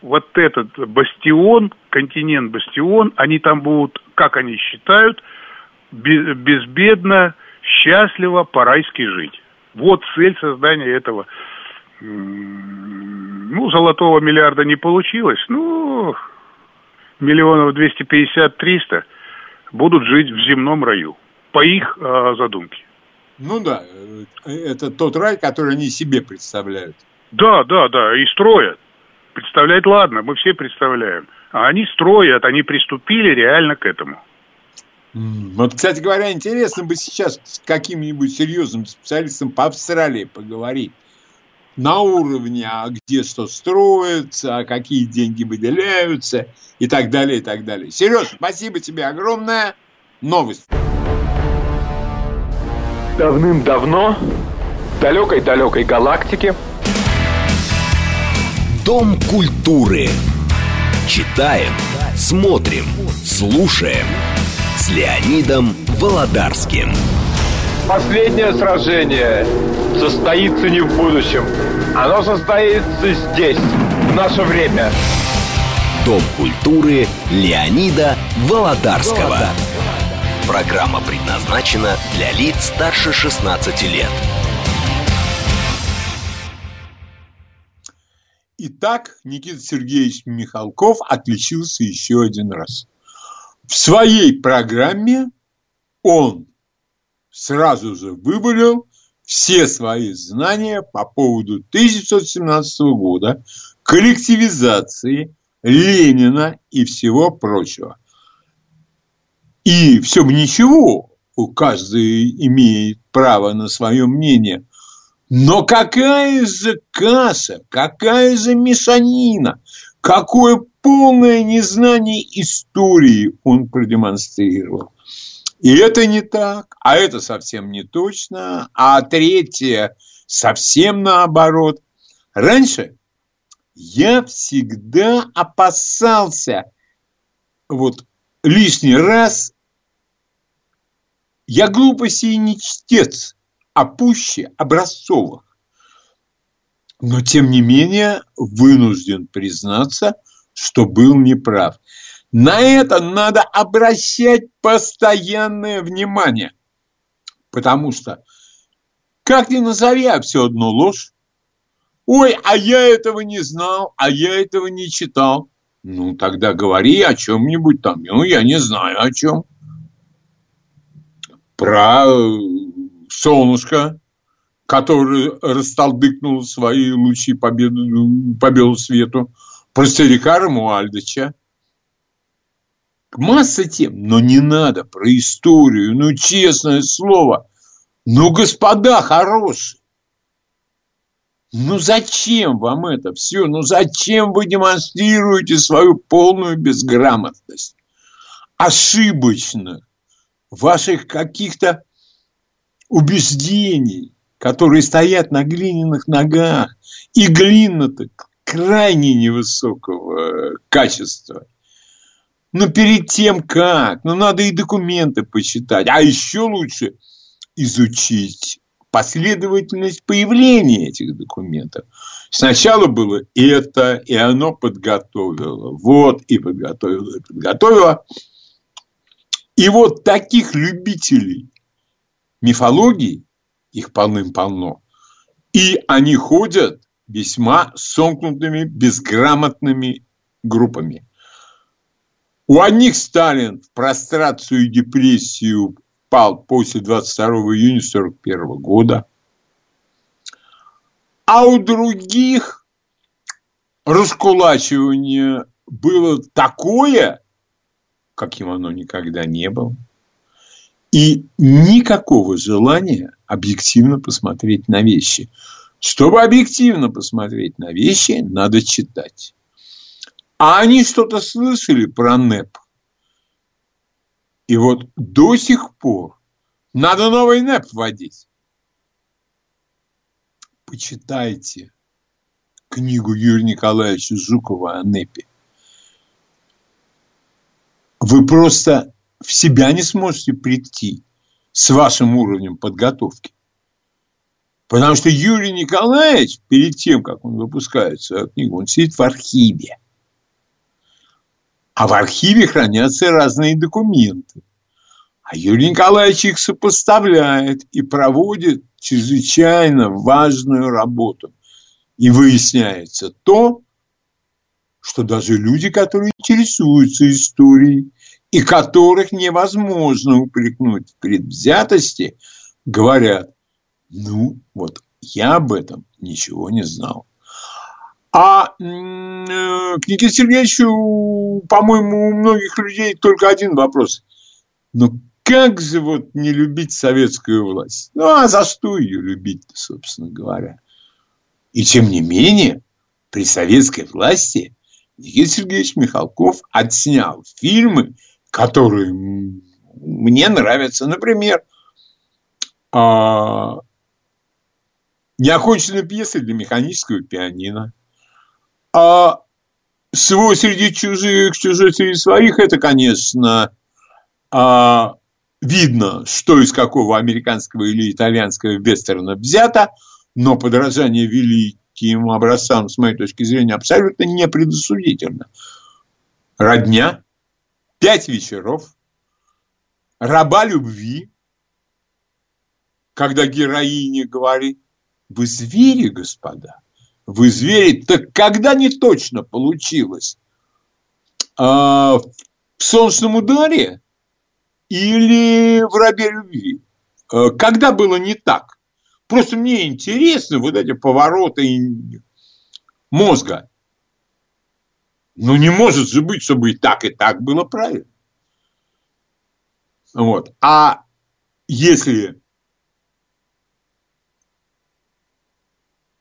вот этот бастион, континент бастион, они там будут, как они считают, безбедно, счастливо, по-райски жить. Вот цель создания этого. Ну, золотого миллиарда не получилось. Ну, миллионов 250-300 будут жить в земном раю. По их э, задумке. Ну да, э, это тот рай, который они себе представляют. Да, да, да, и строят. Представлять, ладно, мы все представляем. А они строят, они приступили реально к этому. Вот, кстати говоря, интересно бы сейчас с каким-нибудь серьезным специалистом по Австралии поговорить. На уровне, а где что строится, а какие деньги выделяются и так далее, и так далее. Сереж, спасибо тебе огромное. Новость. Давным-давно, в далекой-далекой галактике, Дом культуры. Читаем, смотрим, слушаем. С Леонидом Володарским. Последнее сражение состоится не в будущем. Оно состоится здесь, в наше время. Дом культуры Леонида Володарского. Володарского. Программа предназначена для лиц старше 16 лет. Итак, Никита Сергеевич Михалков отличился еще один раз. В своей программе он сразу же выбрал все свои знания по поводу 1917 года, коллективизации Ленина и всего прочего. И все бы ничего, у каждый имеет право на свое мнение. Но какая же каша, какая же мешанина, какое полное незнание истории он продемонстрировал. И это не так, а это совсем не точно, а третье совсем наоборот. Раньше я всегда опасался вот лишний раз. Я глупостей не чтец, а пуще образцовых. Но, тем не менее, вынужден признаться, что был неправ. На это надо обращать постоянное внимание. Потому что, как ни назови, а все одно ложь. Ой, а я этого не знал, а я этого не читал. Ну, тогда говори о чем-нибудь там. Ну, я не знаю о чем. Про э, солнышко, который расталдыкнул свои лучи по, беду, по белу свету. Про старика Рамуальдыча. Масса тем, но не надо про историю, ну, честное слово. Ну, господа хорошие, ну зачем вам это все? Ну зачем вы демонстрируете свою полную безграмотность? Ошибочно ваших каких-то убеждений, которые стоят на глиняных ногах. И глина-то крайне невысокого качества. Но перед тем как, ну надо и документы почитать, а еще лучше изучить последовательность появления этих документов. Сначала было это, и оно подготовило. Вот, и подготовило, и подготовило. И вот таких любителей мифологии, их полным-полно, и они ходят весьма сомкнутыми, безграмотными группами. У одних Сталин в прострацию и депрессию пал после 22 июня 1941 года. А у других раскулачивание было такое, каким оно никогда не было. И никакого желания объективно посмотреть на вещи. Чтобы объективно посмотреть на вещи, надо читать. А они что-то слышали про НЭП. И вот до сих пор надо новый НЭП вводить. Почитайте книгу Юрия Николаевича Жукова о НЭПе. Вы просто в себя не сможете прийти с вашим уровнем подготовки. Потому что Юрий Николаевич, перед тем, как он выпускает свою книгу, он сидит в архиве. А в архиве хранятся разные документы. А Юрий Николаевич их сопоставляет и проводит чрезвычайно важную работу. И выясняется то, что даже люди, которые интересуются историей и которых невозможно упрекнуть в предвзятости, говорят, ну вот я об этом ничего не знал. А э, к Никите Сергеевичу, по-моему, у многих людей только один вопрос. Ну, как же вот не любить советскую власть? Ну, а за что ее любить собственно говоря? И тем не менее, при советской власти Никита Сергеевич Михалков отснял фильмы, которые мне нравятся. Например, а, неоконченная пьеса для механического пианино – а свой среди чужих, чужой среди своих, это, конечно, а, видно, что из какого американского или итальянского вестерна взято, но подражание великим образцам, с моей точки зрения, абсолютно не предосудительно. Родня, пять вечеров, раба любви, когда героиня говорит, вы звери, господа вы звери. Так когда не точно получилось? А, в солнечном ударе или в рабе любви? А, когда было не так? Просто мне интересны вот эти повороты мозга. Ну, не может же быть, чтобы и так, и так было правильно. Вот. А если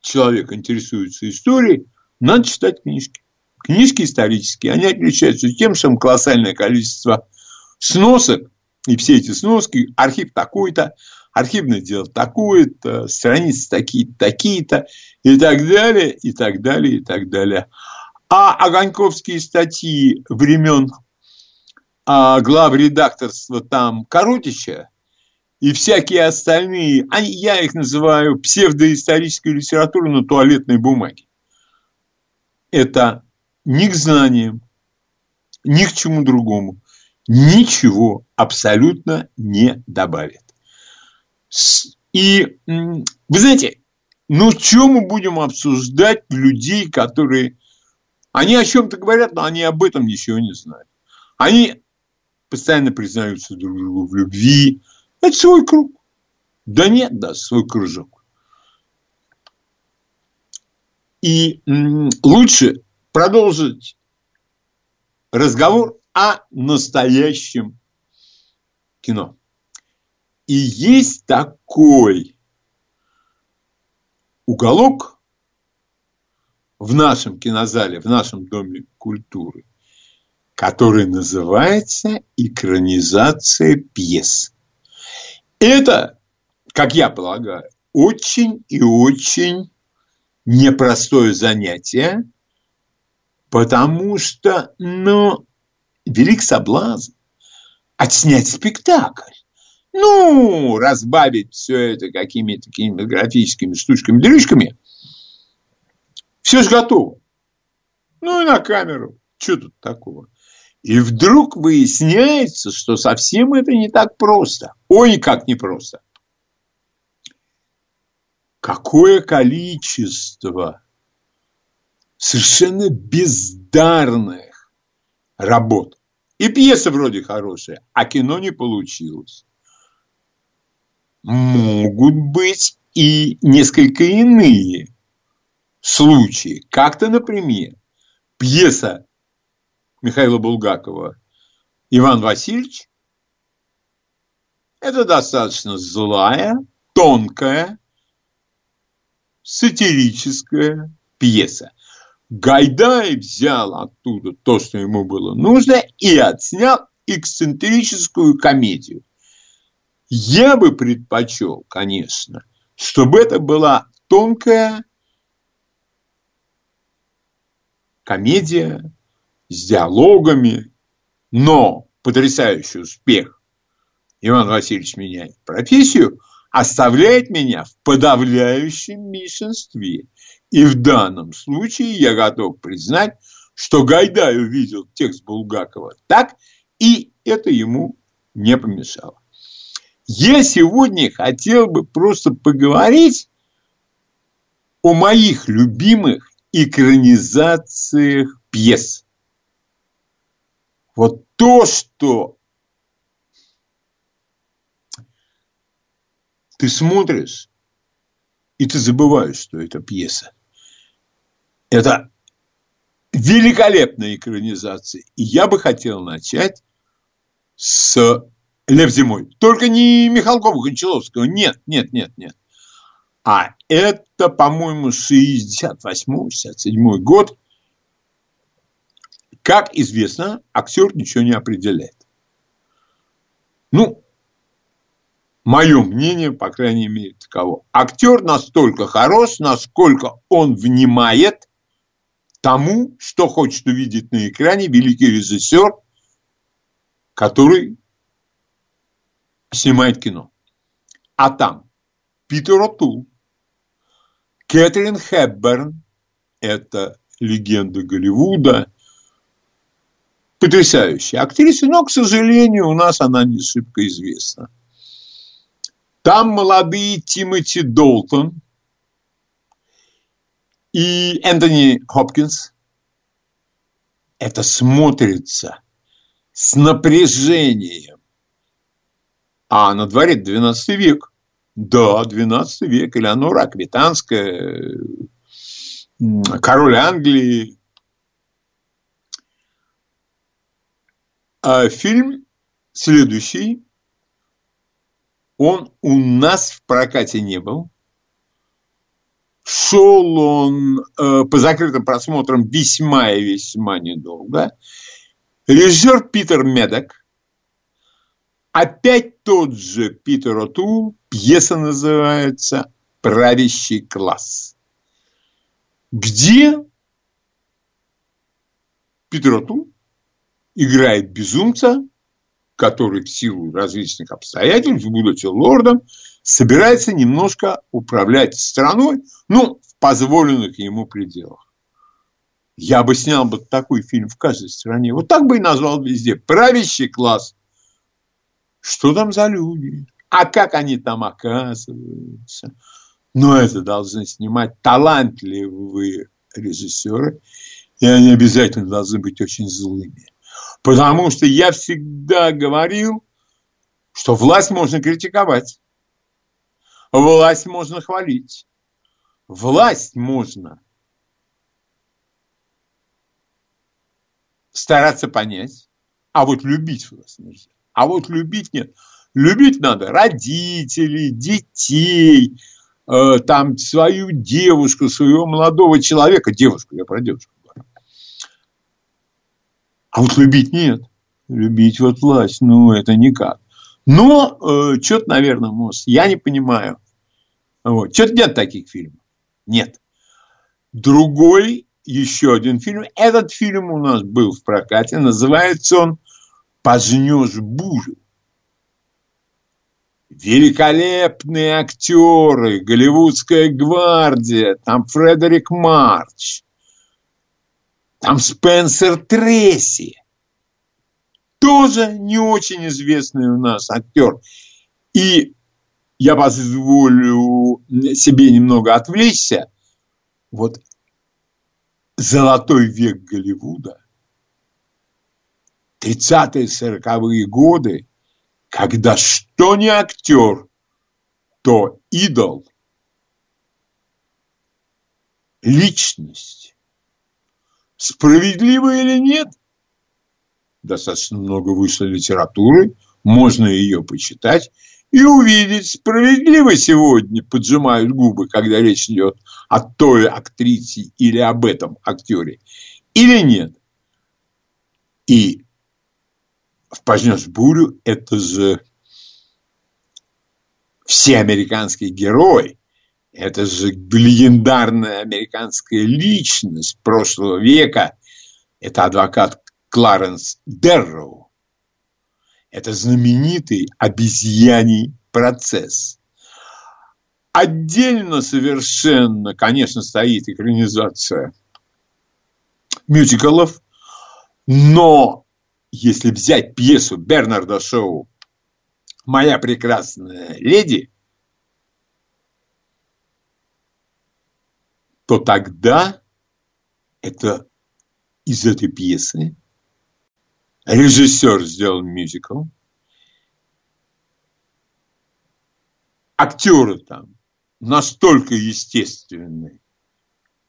человек интересуется историей, надо читать книжки. книжки исторические, они отличаются тем, что колоссальное количество сносок, и все эти сноски, архив такой-то, архивное дело такое-то, страницы такие-то, такие-то, и так далее, и так далее, и так далее. А огоньковские статьи времен а, глав редакторства там Коротича и всякие остальные, они, я их называю псевдоисторической литературой на туалетной бумаге. Это ни к знаниям, ни к чему другому ничего абсолютно не добавит. И вы знаете, ну что мы будем обсуждать людей, которые... Они о чем-то говорят, но они об этом ничего не знают. Они постоянно признаются друг другу в любви. Это свой круг. Да нет, да, свой кружок. И лучше продолжить разговор о настоящем кино. И есть такой уголок в нашем кинозале, в нашем Доме культуры, который называется экранизация пьес. Это, как я полагаю, очень и очень непростое занятие, потому что, ну, велик соблазн отснять спектакль. Ну, разбавить все это какими-то кинематографическими штучками-дрючками. Все же готово. Ну и на камеру. Что тут такого? И вдруг выясняется, что совсем это не так просто. Ой, как непросто. Какое количество совершенно бездарных работ. И пьеса вроде хорошая, а кино не получилось могут быть и несколько иные случаи. Как-то, например, пьеса Михаила Булгакова «Иван Васильевич» это достаточно злая, тонкая, сатирическая пьеса. Гайдай взял оттуда то, что ему было нужно, и отснял эксцентрическую комедию – я бы предпочел, конечно, чтобы это была тонкая комедия с диалогами, но потрясающий успех Иван Васильевич меняет профессию, оставляет меня в подавляющем меньшинстве. И в данном случае я готов признать, что Гайдай увидел текст Булгакова так, и это ему не помешало. Я сегодня хотел бы просто поговорить о моих любимых экранизациях пьес. Вот то, что ты смотришь, и ты забываешь, что это пьеса. Это великолепная экранизация. И я бы хотел начать с Лев Зимой. Только не Михалкова Гончаловского. Нет, нет, нет, нет. А это, по-моему, 68-67 год. Как известно, актер ничего не определяет. Ну, мое мнение, по крайней мере, таково. Актер настолько хорош, насколько он внимает тому, что хочет увидеть на экране великий режиссер, который снимает кино. А там Питер О'Тул, Кэтрин Хепберн, это легенда Голливуда, потрясающая актриса, но, к сожалению, у нас она не шибко известна. Там молодые Тимоти Долтон и Энтони Хопкинс. Это смотрится с напряжением, а на дворе 12 век. Да, 12 век. Элеонора Аквитанская, король Англии. А фильм следующий, он у нас в прокате не был. Шел он э, по закрытым просмотрам весьма и весьма недолго. Режиссер Питер Медок. Опять тот же Питер Отул. Пьеса называется «Правящий класс». Где Питер Отул играет безумца, который в силу различных обстоятельств, будучи лордом, собирается немножко управлять страной, ну, в позволенных ему пределах. Я бы снял бы такой фильм в каждой стране. Вот так бы и назвал везде. Правящий класс. Что там за люди? А как они там оказываются? Но это должны снимать талантливые режиссеры. И они обязательно должны быть очень злыми. Потому что я всегда говорил, что власть можно критиковать. Власть можно хвалить. Власть можно стараться понять, а вот любить власть нельзя. А вот любить нет. Любить надо родителей, детей, э, там свою девушку, своего молодого человека, девушку, я про девушку говорю. А вот любить нет. Любить вот власть, ну это никак. Но э, что-то, наверное, может, я не понимаю. Вот. Что-то нет таких фильмов. Нет. Другой, еще один фильм. Этот фильм у нас был в прокате. Называется он «Пожнешь бурю». Великолепные актеры, голливудская гвардия, там Фредерик Марч, там Спенсер Тресси, тоже не очень известный у нас актер. И я позволю себе немного отвлечься. Вот золотой век Голливуда, 30-е, 40-е годы, когда что не актер, то идол, личность. Справедливо или нет? Достаточно много вышло литературы, можно ее почитать и увидеть, справедливо сегодня поджимают губы, когда речь идет о той актрисе или об этом актере, или нет. И в «Пожнешь бурю» это же все американские герои, это же легендарная американская личность прошлого века, это адвокат Кларенс Дерроу это знаменитый обезьяний процесс. Отдельно совершенно, конечно, стоит экранизация мюзиклов, но если взять пьесу Бернарда Шоу «Моя прекрасная леди», то тогда это из этой пьесы режиссер сделал мюзикл, актеры там настолько естественные,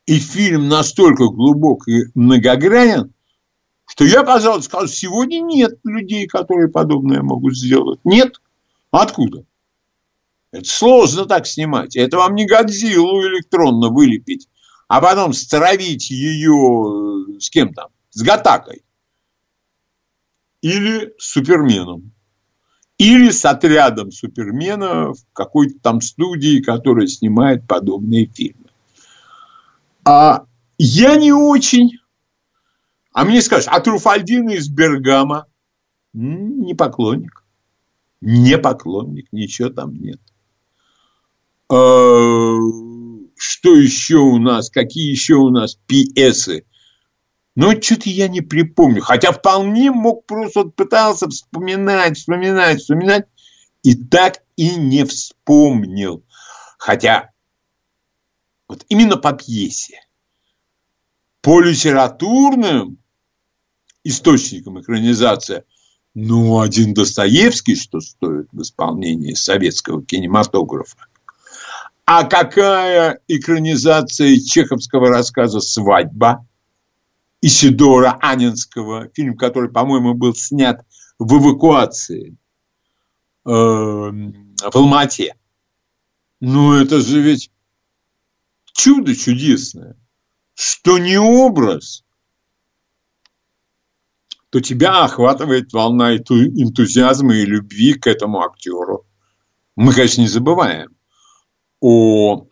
и фильм настолько глубок и многогранен, что я, пожалуй, скажу, сегодня нет людей, которые подобное могут сделать. Нет. Откуда? Это сложно так снимать. Это вам не Годзиллу электронно вылепить, а потом стравить ее э, с кем там? С Гатакой или с Суперменом. Или с отрядом Супермена в какой-то там студии, которая снимает подобные фильмы. А я не очень. А мне скажешь, а Труфальдина из Бергама? Не поклонник. Не поклонник, ничего там нет. А, что еще у нас? Какие еще у нас пьесы? Но что-то я не припомню. Хотя вполне мог просто пытался вспоминать, вспоминать, вспоминать. И так и не вспомнил. Хотя вот именно по пьесе. По литературным источникам экранизация, ну, один Достоевский, что стоит в исполнении советского кинематографа. А какая экранизация чеховского рассказа «Свадьба»? Исидора Анинского, фильм, который, по-моему, был снят в эвакуации э, в Алмате. Ну, это же ведь чудо чудесное, что не образ, то тебя охватывает волна энтузиазма и любви к этому актеру. Мы, конечно, не забываем о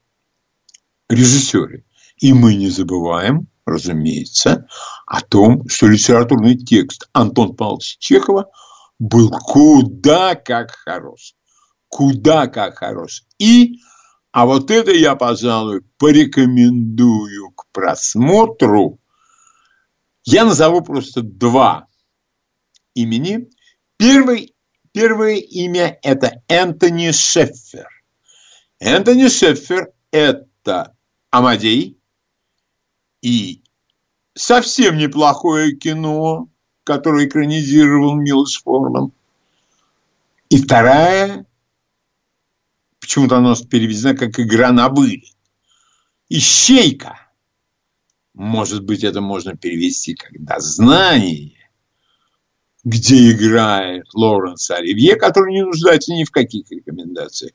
режиссере. И мы не забываем, разумеется, о том, что литературный текст Антон Павловича Чехова был куда как хорош. Куда как хорош. И, а вот это я, пожалуй, порекомендую к просмотру. Я назову просто два имени. Первый, первое имя – это Энтони Шеффер. Энтони Шеффер – это Амадей и совсем неплохое кино, которое экранизировал Милош Форман. И вторая, почему-то она переведена как «Игра на вылет». Ищейка. Может быть, это можно перевести как «Дознание», где играет Лоренс Оливье, который не нуждается ни в каких рекомендациях.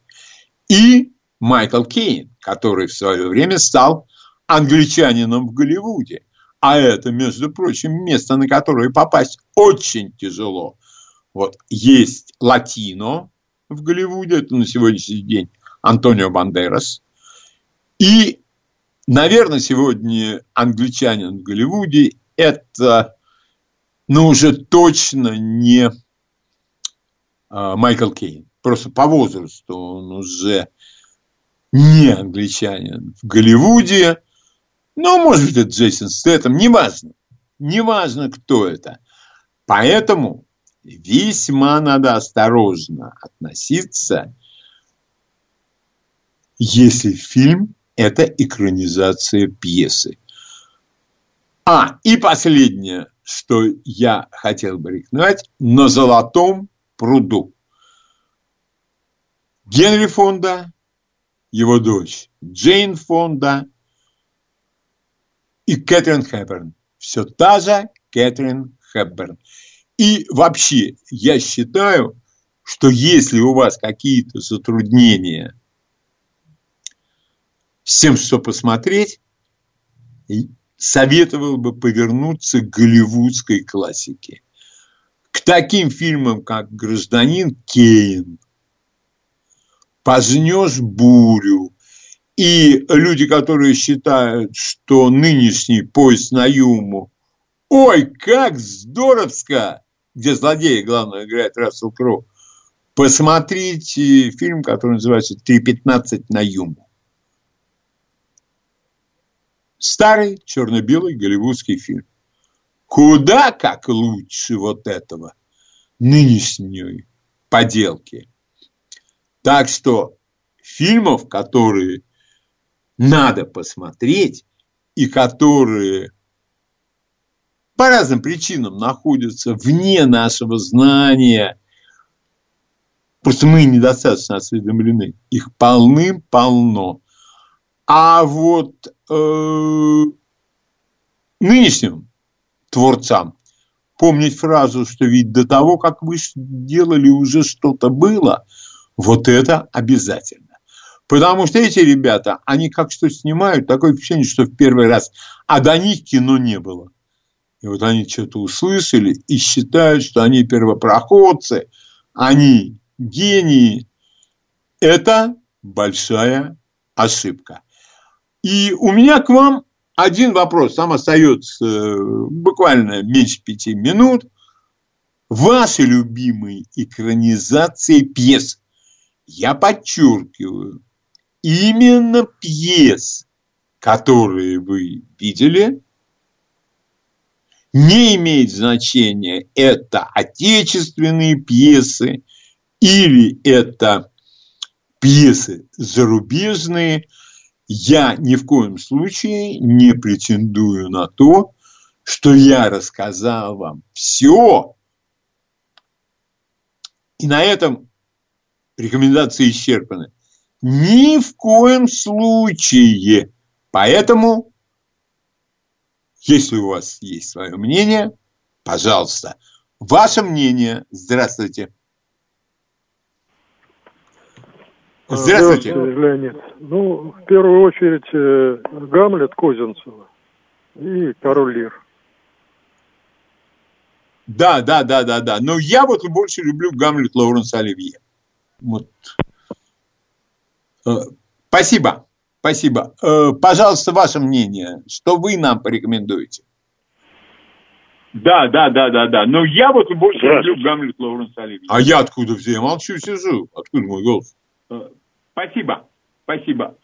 И Майкл Кейн, который в свое время стал англичанином в Голливуде. А это, между прочим, место, на которое попасть очень тяжело. Вот есть латино в Голливуде, это на сегодняшний день Антонио Бандерас. И, наверное, сегодня англичанин в Голливуде – это, ну, уже точно не а, Майкл Кейн. Просто по возрасту он уже не англичанин в Голливуде. Ну, может быть, это Джейсон Стэттем, неважно. Неважно, кто это. Поэтому весьма надо осторожно относиться, если фильм – это экранизация пьесы. А, и последнее, что я хотел бы рекомендовать, «На золотом пруду». Генри Фонда его дочь Джейн Фонда и Кэтрин Хэбберн. Все та же Кэтрин Хэбберн. И вообще, я считаю, что если у вас какие-то затруднения с тем, что посмотреть, советовал бы повернуться к голливудской классике. К таким фильмам, как «Гражданин Кейн», пожнешь бурю. И люди, которые считают, что нынешний поезд на Юму, ой, как здоровско, где злодея главное играет Рассел Кроу, посмотрите фильм, который называется «3.15 на Юму». Старый черно-белый голливудский фильм. Куда как лучше вот этого нынешней поделки – так что фильмов, которые надо посмотреть и которые по разным причинам находятся вне нашего знания, просто мы недостаточно осведомлены, их полным-полно. А вот э, нынешним творцам помнить фразу, что ведь до того, как вы делали, уже что-то было – вот это обязательно. Потому что эти ребята, они как что снимают, такое впечатление, что в первый раз, а до них кино не было. И вот они что-то услышали и считают, что они первопроходцы, они гении. Это большая ошибка. И у меня к вам один вопрос, там остается э, буквально меньше пяти минут. Ваши любимые экранизации пьес – я подчеркиваю, именно пьес, которые вы видели, не имеет значения, это отечественные пьесы или это пьесы зарубежные. Я ни в коем случае не претендую на то, что я рассказал вам все. И на этом рекомендации исчерпаны. Ни в коем случае. Поэтому, если у вас есть свое мнение, пожалуйста. Ваше мнение. Здравствуйте. Здравствуйте. Здравствуйте, Леонид. Ну, в первую очередь, э, Гамлет Козинцева и Король Лир. Да, да, да, да, да. Но я вот больше люблю Гамлет Лоуренса Оливье. Вот. Э, спасибо, спасибо. Э, пожалуйста, ваше мнение. Что вы нам порекомендуете? Да, да, да, да, да. Но я вот больше люблю Гамлет Лоуренса Оливье. А я откуда все? Я молчу, сижу. Откуда мой голос? Э, спасибо, спасибо.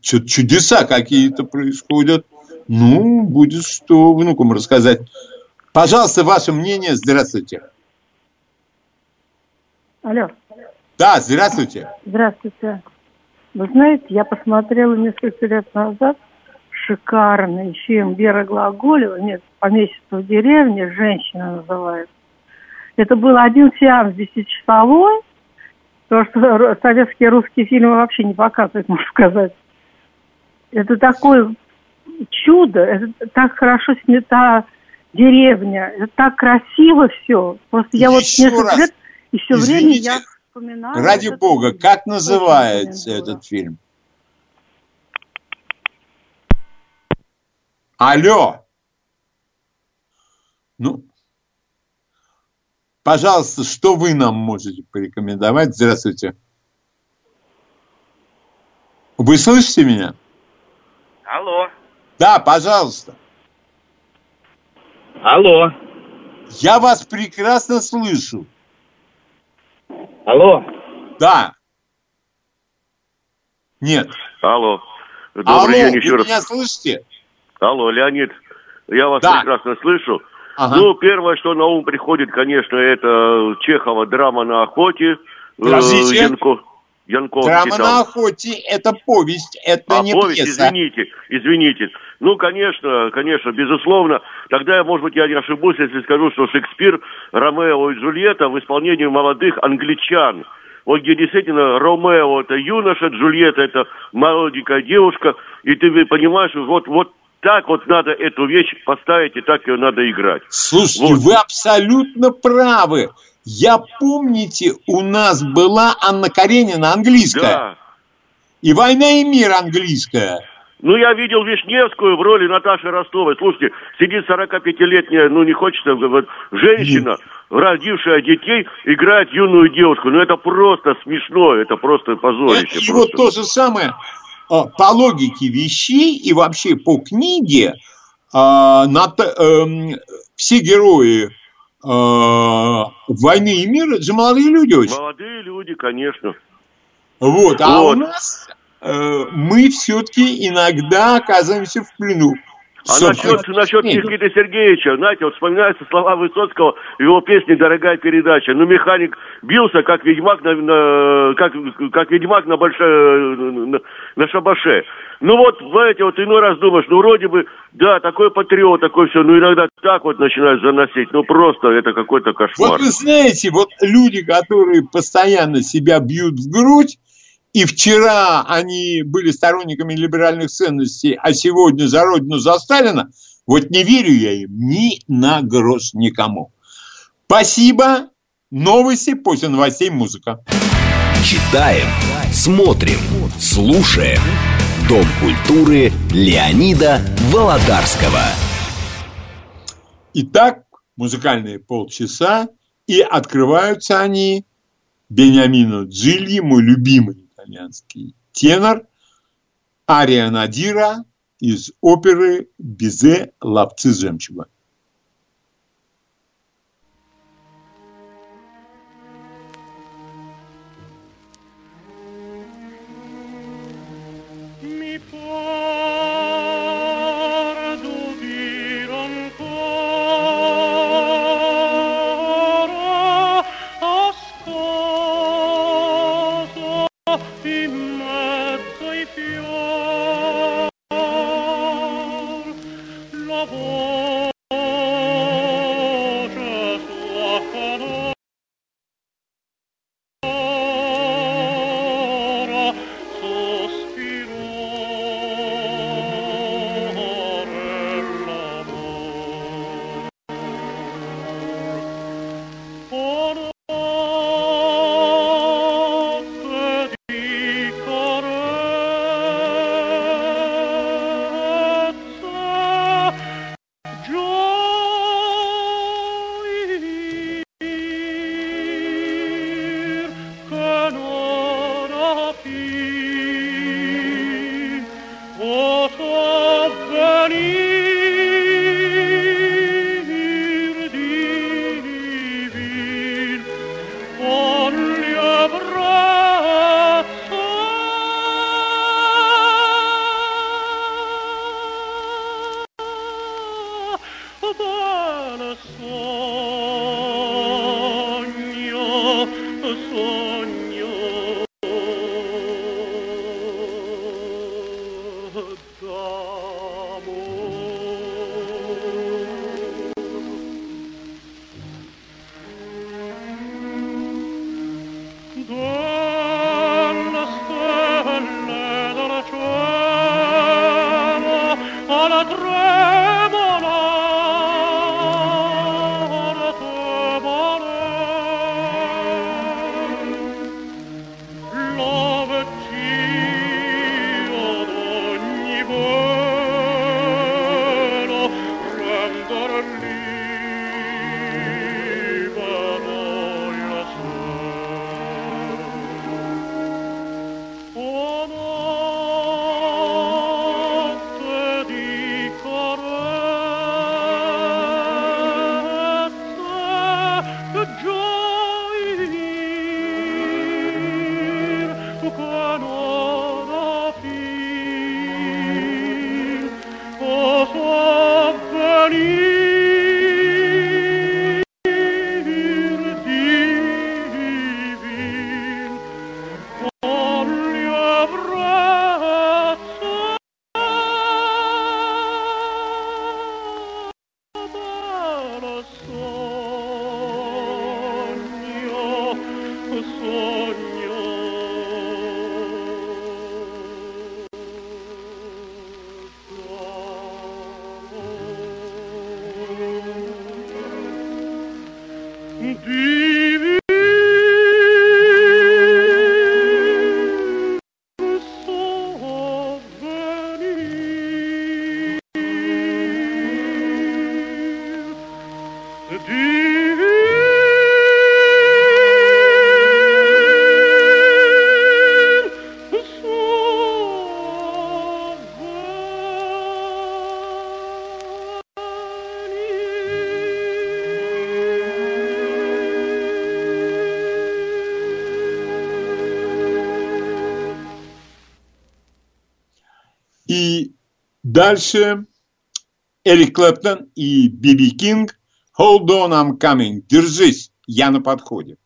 Что-то чудеса какие-то происходят. Ну, будет что внукам рассказать. Пожалуйста, ваше мнение. Здравствуйте. Алло. Да, здравствуйте. Здравствуйте. Вы знаете, я посмотрела несколько лет назад шикарный фильм Вера Глаголева, нет, «Помещество в деревне», «Женщина» называется. Это был один сеанс десятичасовой, потому что советские русские фильмы вообще не показывают, можно сказать. Это такое чудо, это так хорошо снята деревня, это так красиво все. Просто я вот несколько раз. лет, и все Извините, время я вспоминаю. Ради бога, фильм. как называется этот фильм? Алло! Ну, пожалуйста, что вы нам можете порекомендовать? Здравствуйте. Вы слышите меня? Алло. Да, пожалуйста. Алло. Я вас прекрасно слышу. Алло. Да. Нет. Алло. Добрый Алло, день еще вы раз. меня слышите? Алло, Леонид, я вас Да. прекрасно слышу. Ага. Ну, первое, что на ум приходит, конечно, это Чехова драма на охоте. Э, Подождите. Янко- Янковский Драма там. на охоте – это повесть, это А, не повесть, пьеса. извините, извините. Ну, конечно, конечно, безусловно. Тогда, может быть, я не ошибусь, если скажу, что Шекспир, Ромео и Джульетта в исполнении молодых англичан. Вот где действительно Ромео это юноша, Джульетта это молоденькая девушка, и ты понимаешь, вот, вот так вот надо эту вещь поставить, и так ее надо играть. Слушайте, вы абсолютно правы. Я, помните, у нас была Анна Каренина английская. Да. И «Война и мир» английская. Ну, я видел Вишневскую в роли Наташи Ростовой. Слушайте, сидит 45-летняя, ну, не хочется, вот, женщина, родившая детей, играет юную девушку. Ну, это просто смешно, это просто позорище. И вот то же самое по логике вещей и вообще по книге Ната- эм, все герои а, «Войны и мира» это же молодые люди очень. Молодые люди, конечно. Вот, а Вот. у нас э, мы все-таки иногда оказываемся в плену. А насчет, насчет. Никиты Сергеевича, знаете, вот вспоминаются слова Высоцкого в его песне «Дорогая передача». Ну, механик бился, как ведьмак на, на- как, как ведьмак на большой, на, на шабаше. Ну вот, знаете, вот иной раз думаешь, ну вроде бы, да, такой патриот, такой все, ну иногда так вот начинаешь заносить, ну просто это какой-то кошмар. Вот вы знаете, вот люди, которые постоянно себя бьют в грудь, и вчера они были сторонниками либеральных ценностей, а сегодня за Родину, за Сталина, вот не верю я им ни на грош никому. Спасибо. Новости, после новостей музыка. Читаем, смотрим, слушаем. Дом культуры Леонида Володарского. Итак, музыкальные полчаса, и открываются они Бениамино Джильи, мой любимый итальянский тенор, Ария Надира из оперы «Бизе. Ловцы жемчуга». Mi дальше Эрик Клэптон и Биби Кинг Hold on, I'm coming. Держись, я на подходе.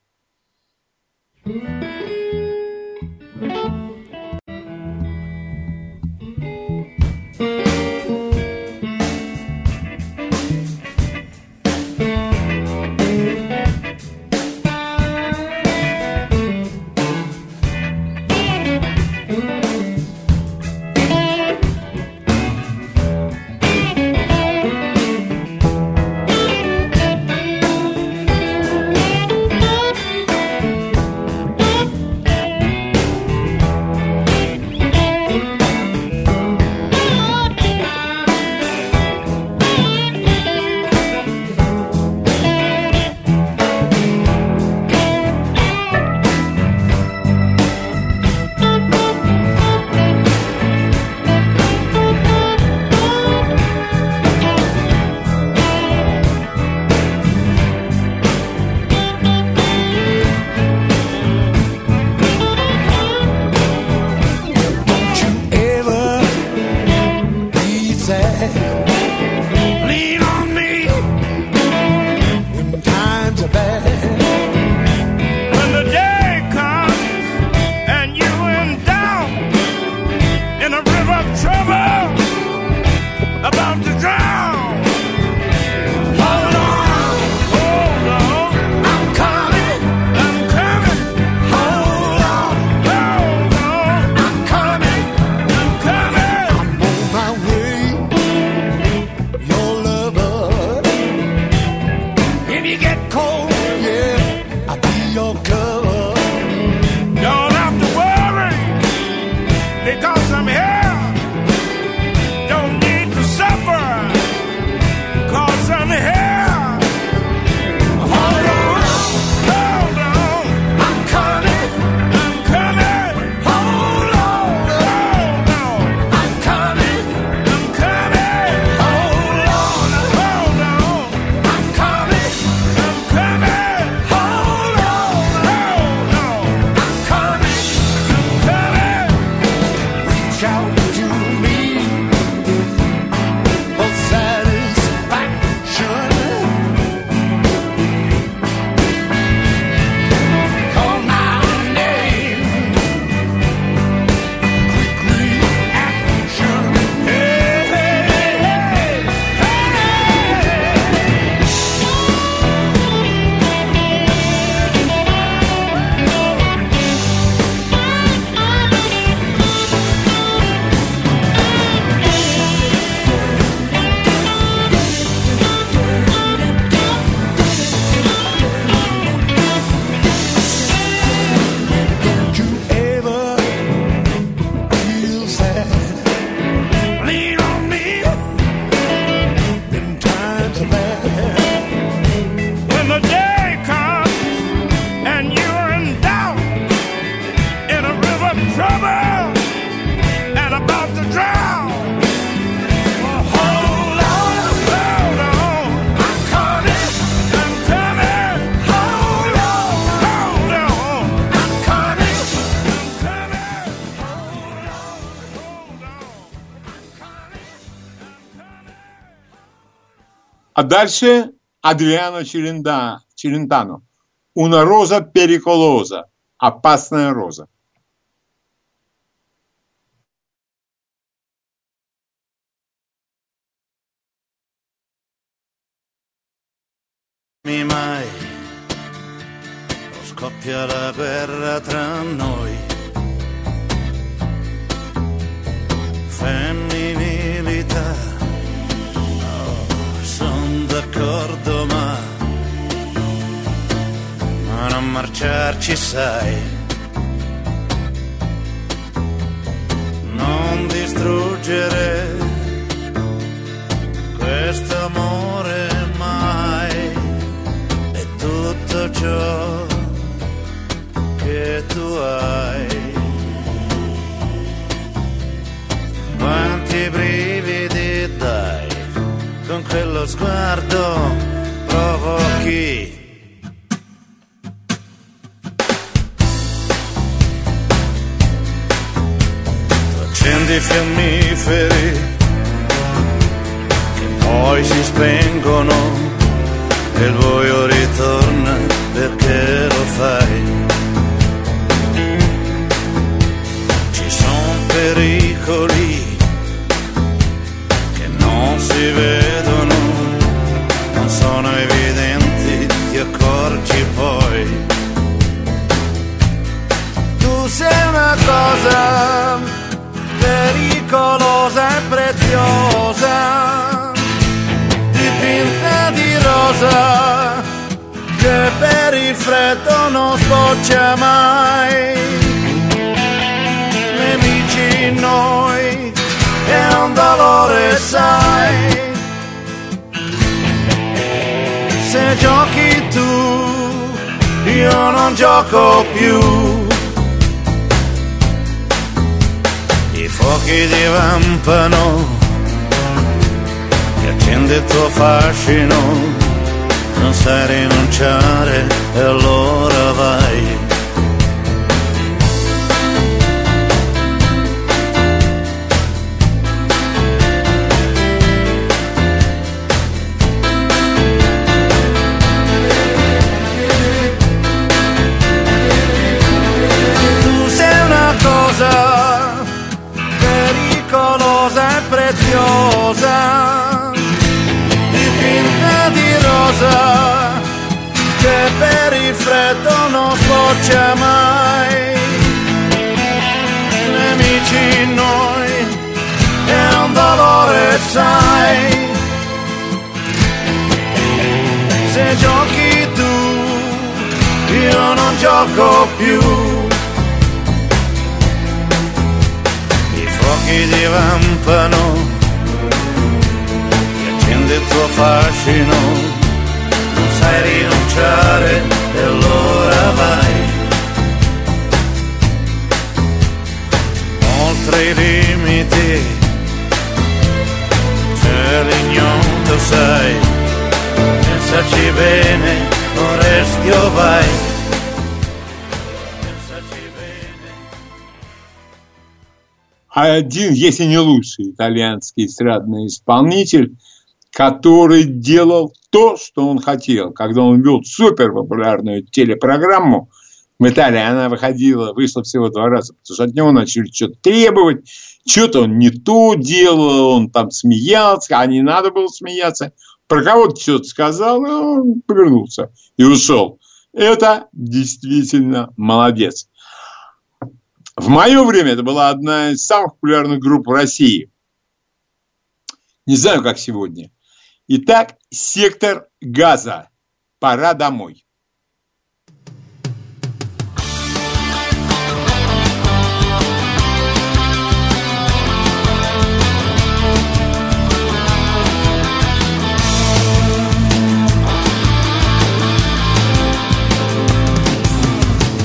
Дальше Адриано Челенда, Челентано. Una роза периколоза. Опасная роза. mai scoppia la guerra tra noi. Ma non marciarci sai. Non distruggere questo amore mai è tutto ciò che tu hai. Quanti brividi dai con quello sguardo provochi. Tu accendi i fiammiferi che poi si spengono e il buio ritorna perché lo fai. Ci sono pericoli che non si vedono, sboccia mai. Nemici noi è un dolore, sai. Se giochi tu, io non gioco più. I fuochi divampano che accende il tuo fascino, non sai rinunciare e allora vai. Tu sei una cosa pericolosa e preziosa, dipinta di rosa, che per il freddo non sboccia mai. Nemici noi, è un dolore, sai. Se giochi tu, io non gioco più. I fuochi divampano, che accende il tuo fascino, non sai rinunciare e allora vai. Oltre i limiti, c'è l'ignoto, sai, pensaci bene, o resti o vai. один, если не лучший итальянский эстрадный исполнитель, который делал то, что он хотел. Когда он вел супер популярную телепрограмму в Италии, она выходила, вышла всего два раза, потому что от него начали что-то требовать, что-то он не то делал, он там смеялся, а не надо было смеяться. Про кого-то что-то сказал, и он повернулся и ушел. Это действительно молодец. В мое время это была одна из самых популярных групп в России. Не знаю, как сегодня. Итак, сектор газа. Пора домой.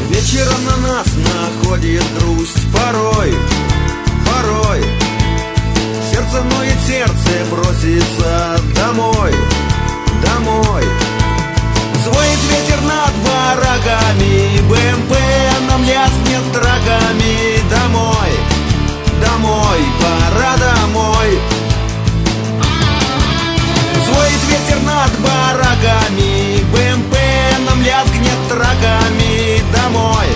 Вечером на нас находит грусть порой, порой Сердце ноет, сердце просится домой, домой. Звонит ветер над бараками, БМП нам лязгнет драгами. Домой, домой, пора домой. Звонит ветер над бараками БМП нам лязгнет траками Домой,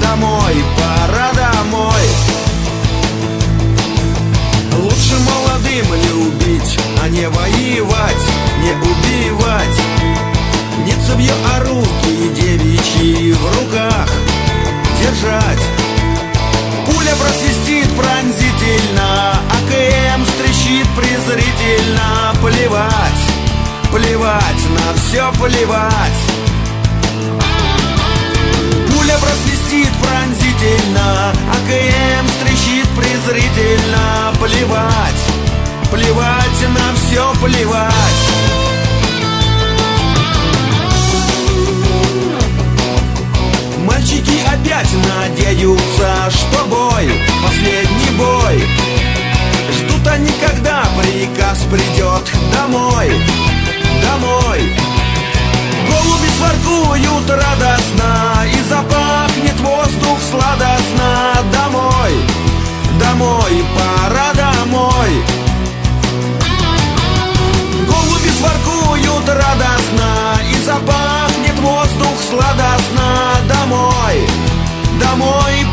домой, а не воевать, не убивать. Не цевье, а руки девичьи в руках. Держать. Пуля просвистит пронзительно, АКМ стрещит презрительно. Плевать, плевать, на все плевать. Пуля просвистит пронзительно, АКМ стрещит презрительно. Плевать, плевать, на все плевать. Мальчики опять надеются, что бой, последний бой. Ждут они, когда приказ придет домой, домой. Голуби своркуют радостно И запахнет воздух сладостно. Домой, домой, пора домой своркуют радостно И запахнет воздух сладостно. Домой, домой,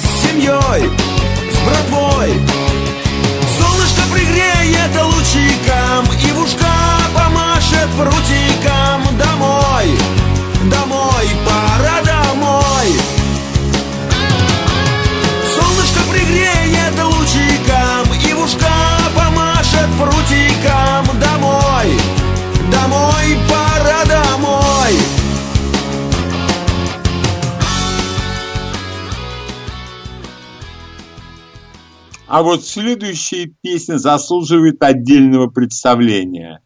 с семьей, с братвой. Солнышко пригреет лучиком и в ушка помашет прутиком А вот следующая песня заслуживает отдельного представления.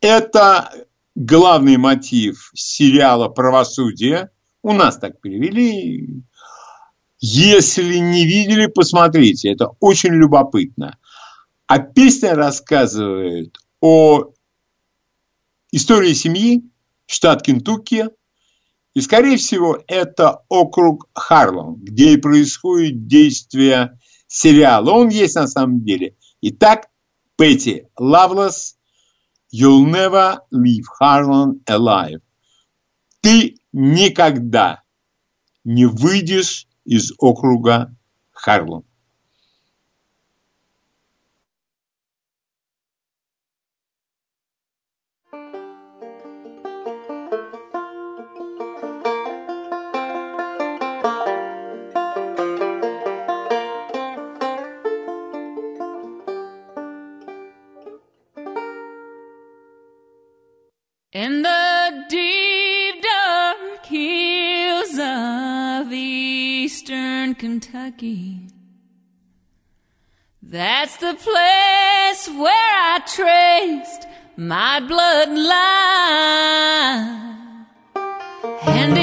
Это главный мотив сериала «Правосудие». У нас так перевели. Если не видели, посмотрите. Это очень любопытно. А песня рассказывает о истории семьи, штат Кентукки. И, скорее всего, это округ Харлом, где и происходит действие сериала. Он есть на самом деле. Итак, Петти Лавлес, You'll never leave Harlan alive. Ты никогда не выйдешь из округа Харлом. Kentucky, that's the place where I traced my bloodline. And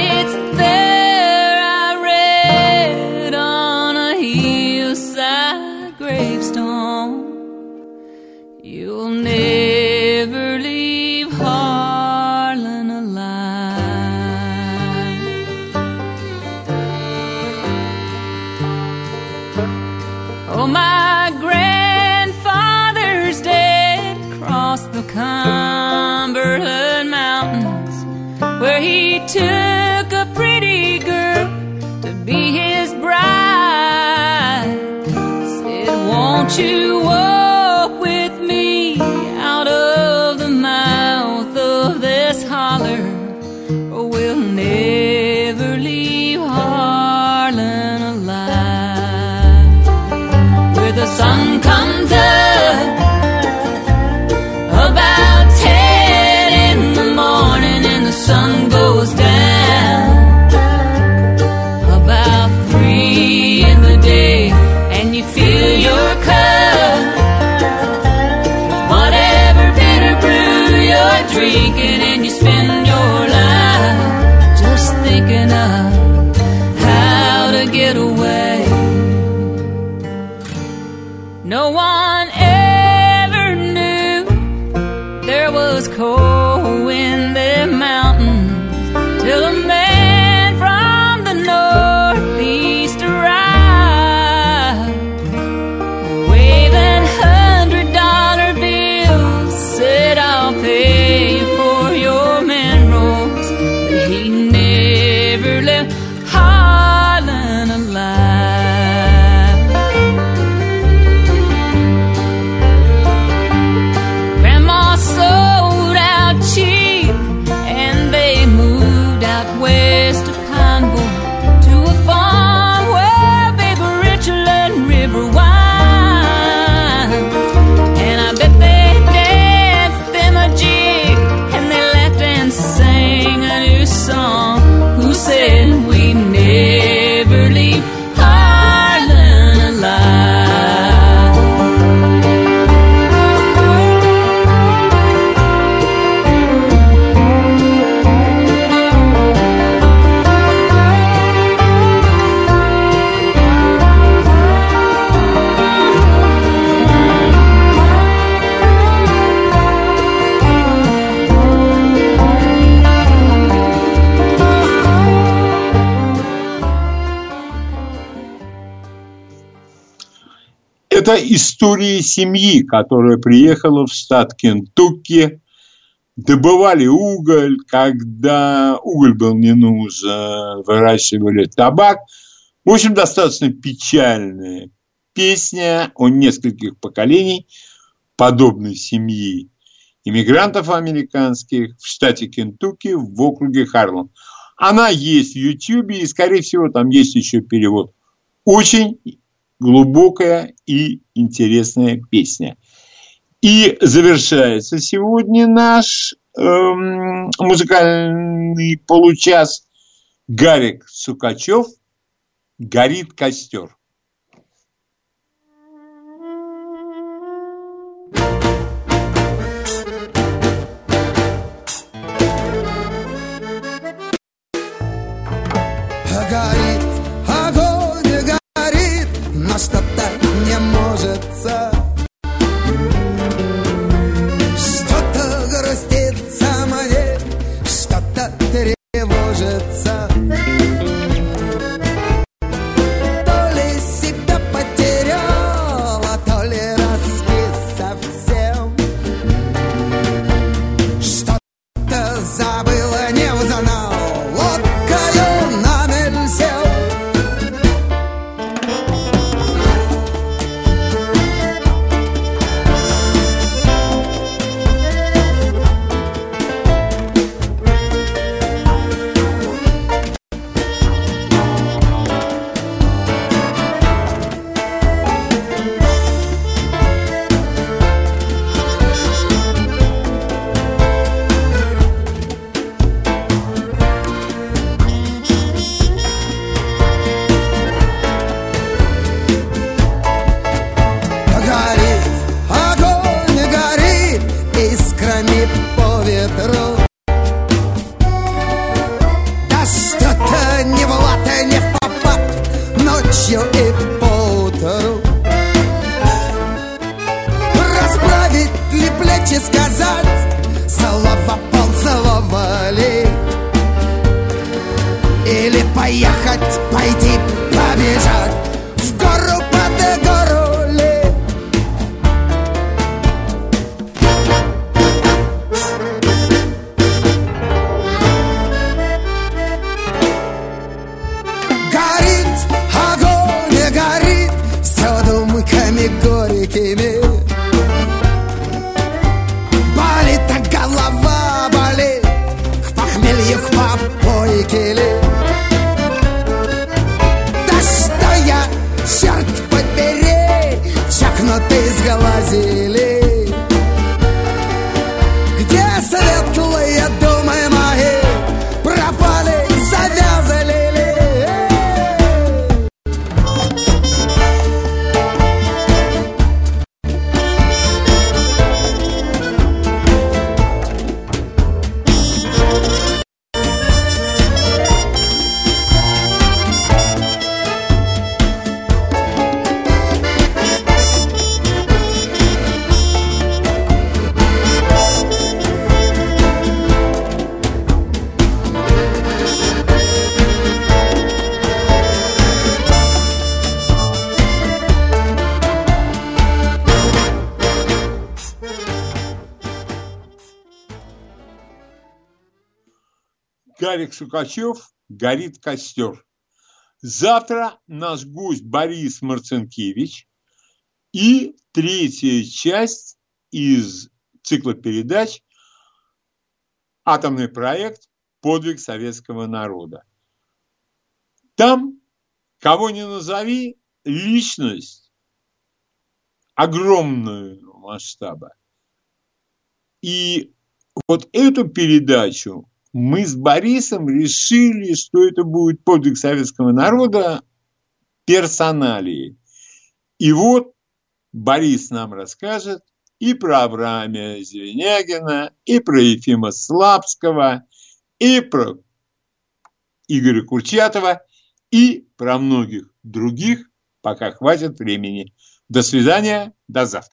Это история семьи, которая приехала в штат Кентукки, добывали уголь, когда уголь был не нужен, выращивали табак. В общем, достаточно печальная песня о нескольких поколений подобной семьи иммигрантов американских в штате Кентукки в округе Харлем. Она есть в Ютьюбе, и, скорее всего, там есть еще перевод. Очень глубокая и интересная песня. И завершается сегодня наш эм, музыкальный получас Гарик Сукачев «Горит костер». Сукачев «Горит костер». Завтра наш гость Борис Марцинкевич и третья часть из цикла передач «Атомный проект. Подвиг советского народа». Там, кого не назови, личность огромного масштаба. И вот эту передачу мы с Борисом решили, что это будет подвиг советского народа персоналии. И вот Борис нам расскажет и про Авраамия Звенягина, и про Ефима Слабского, и про Игоря Курчатова, и про многих других, пока хватит времени. До свидания, до завтра.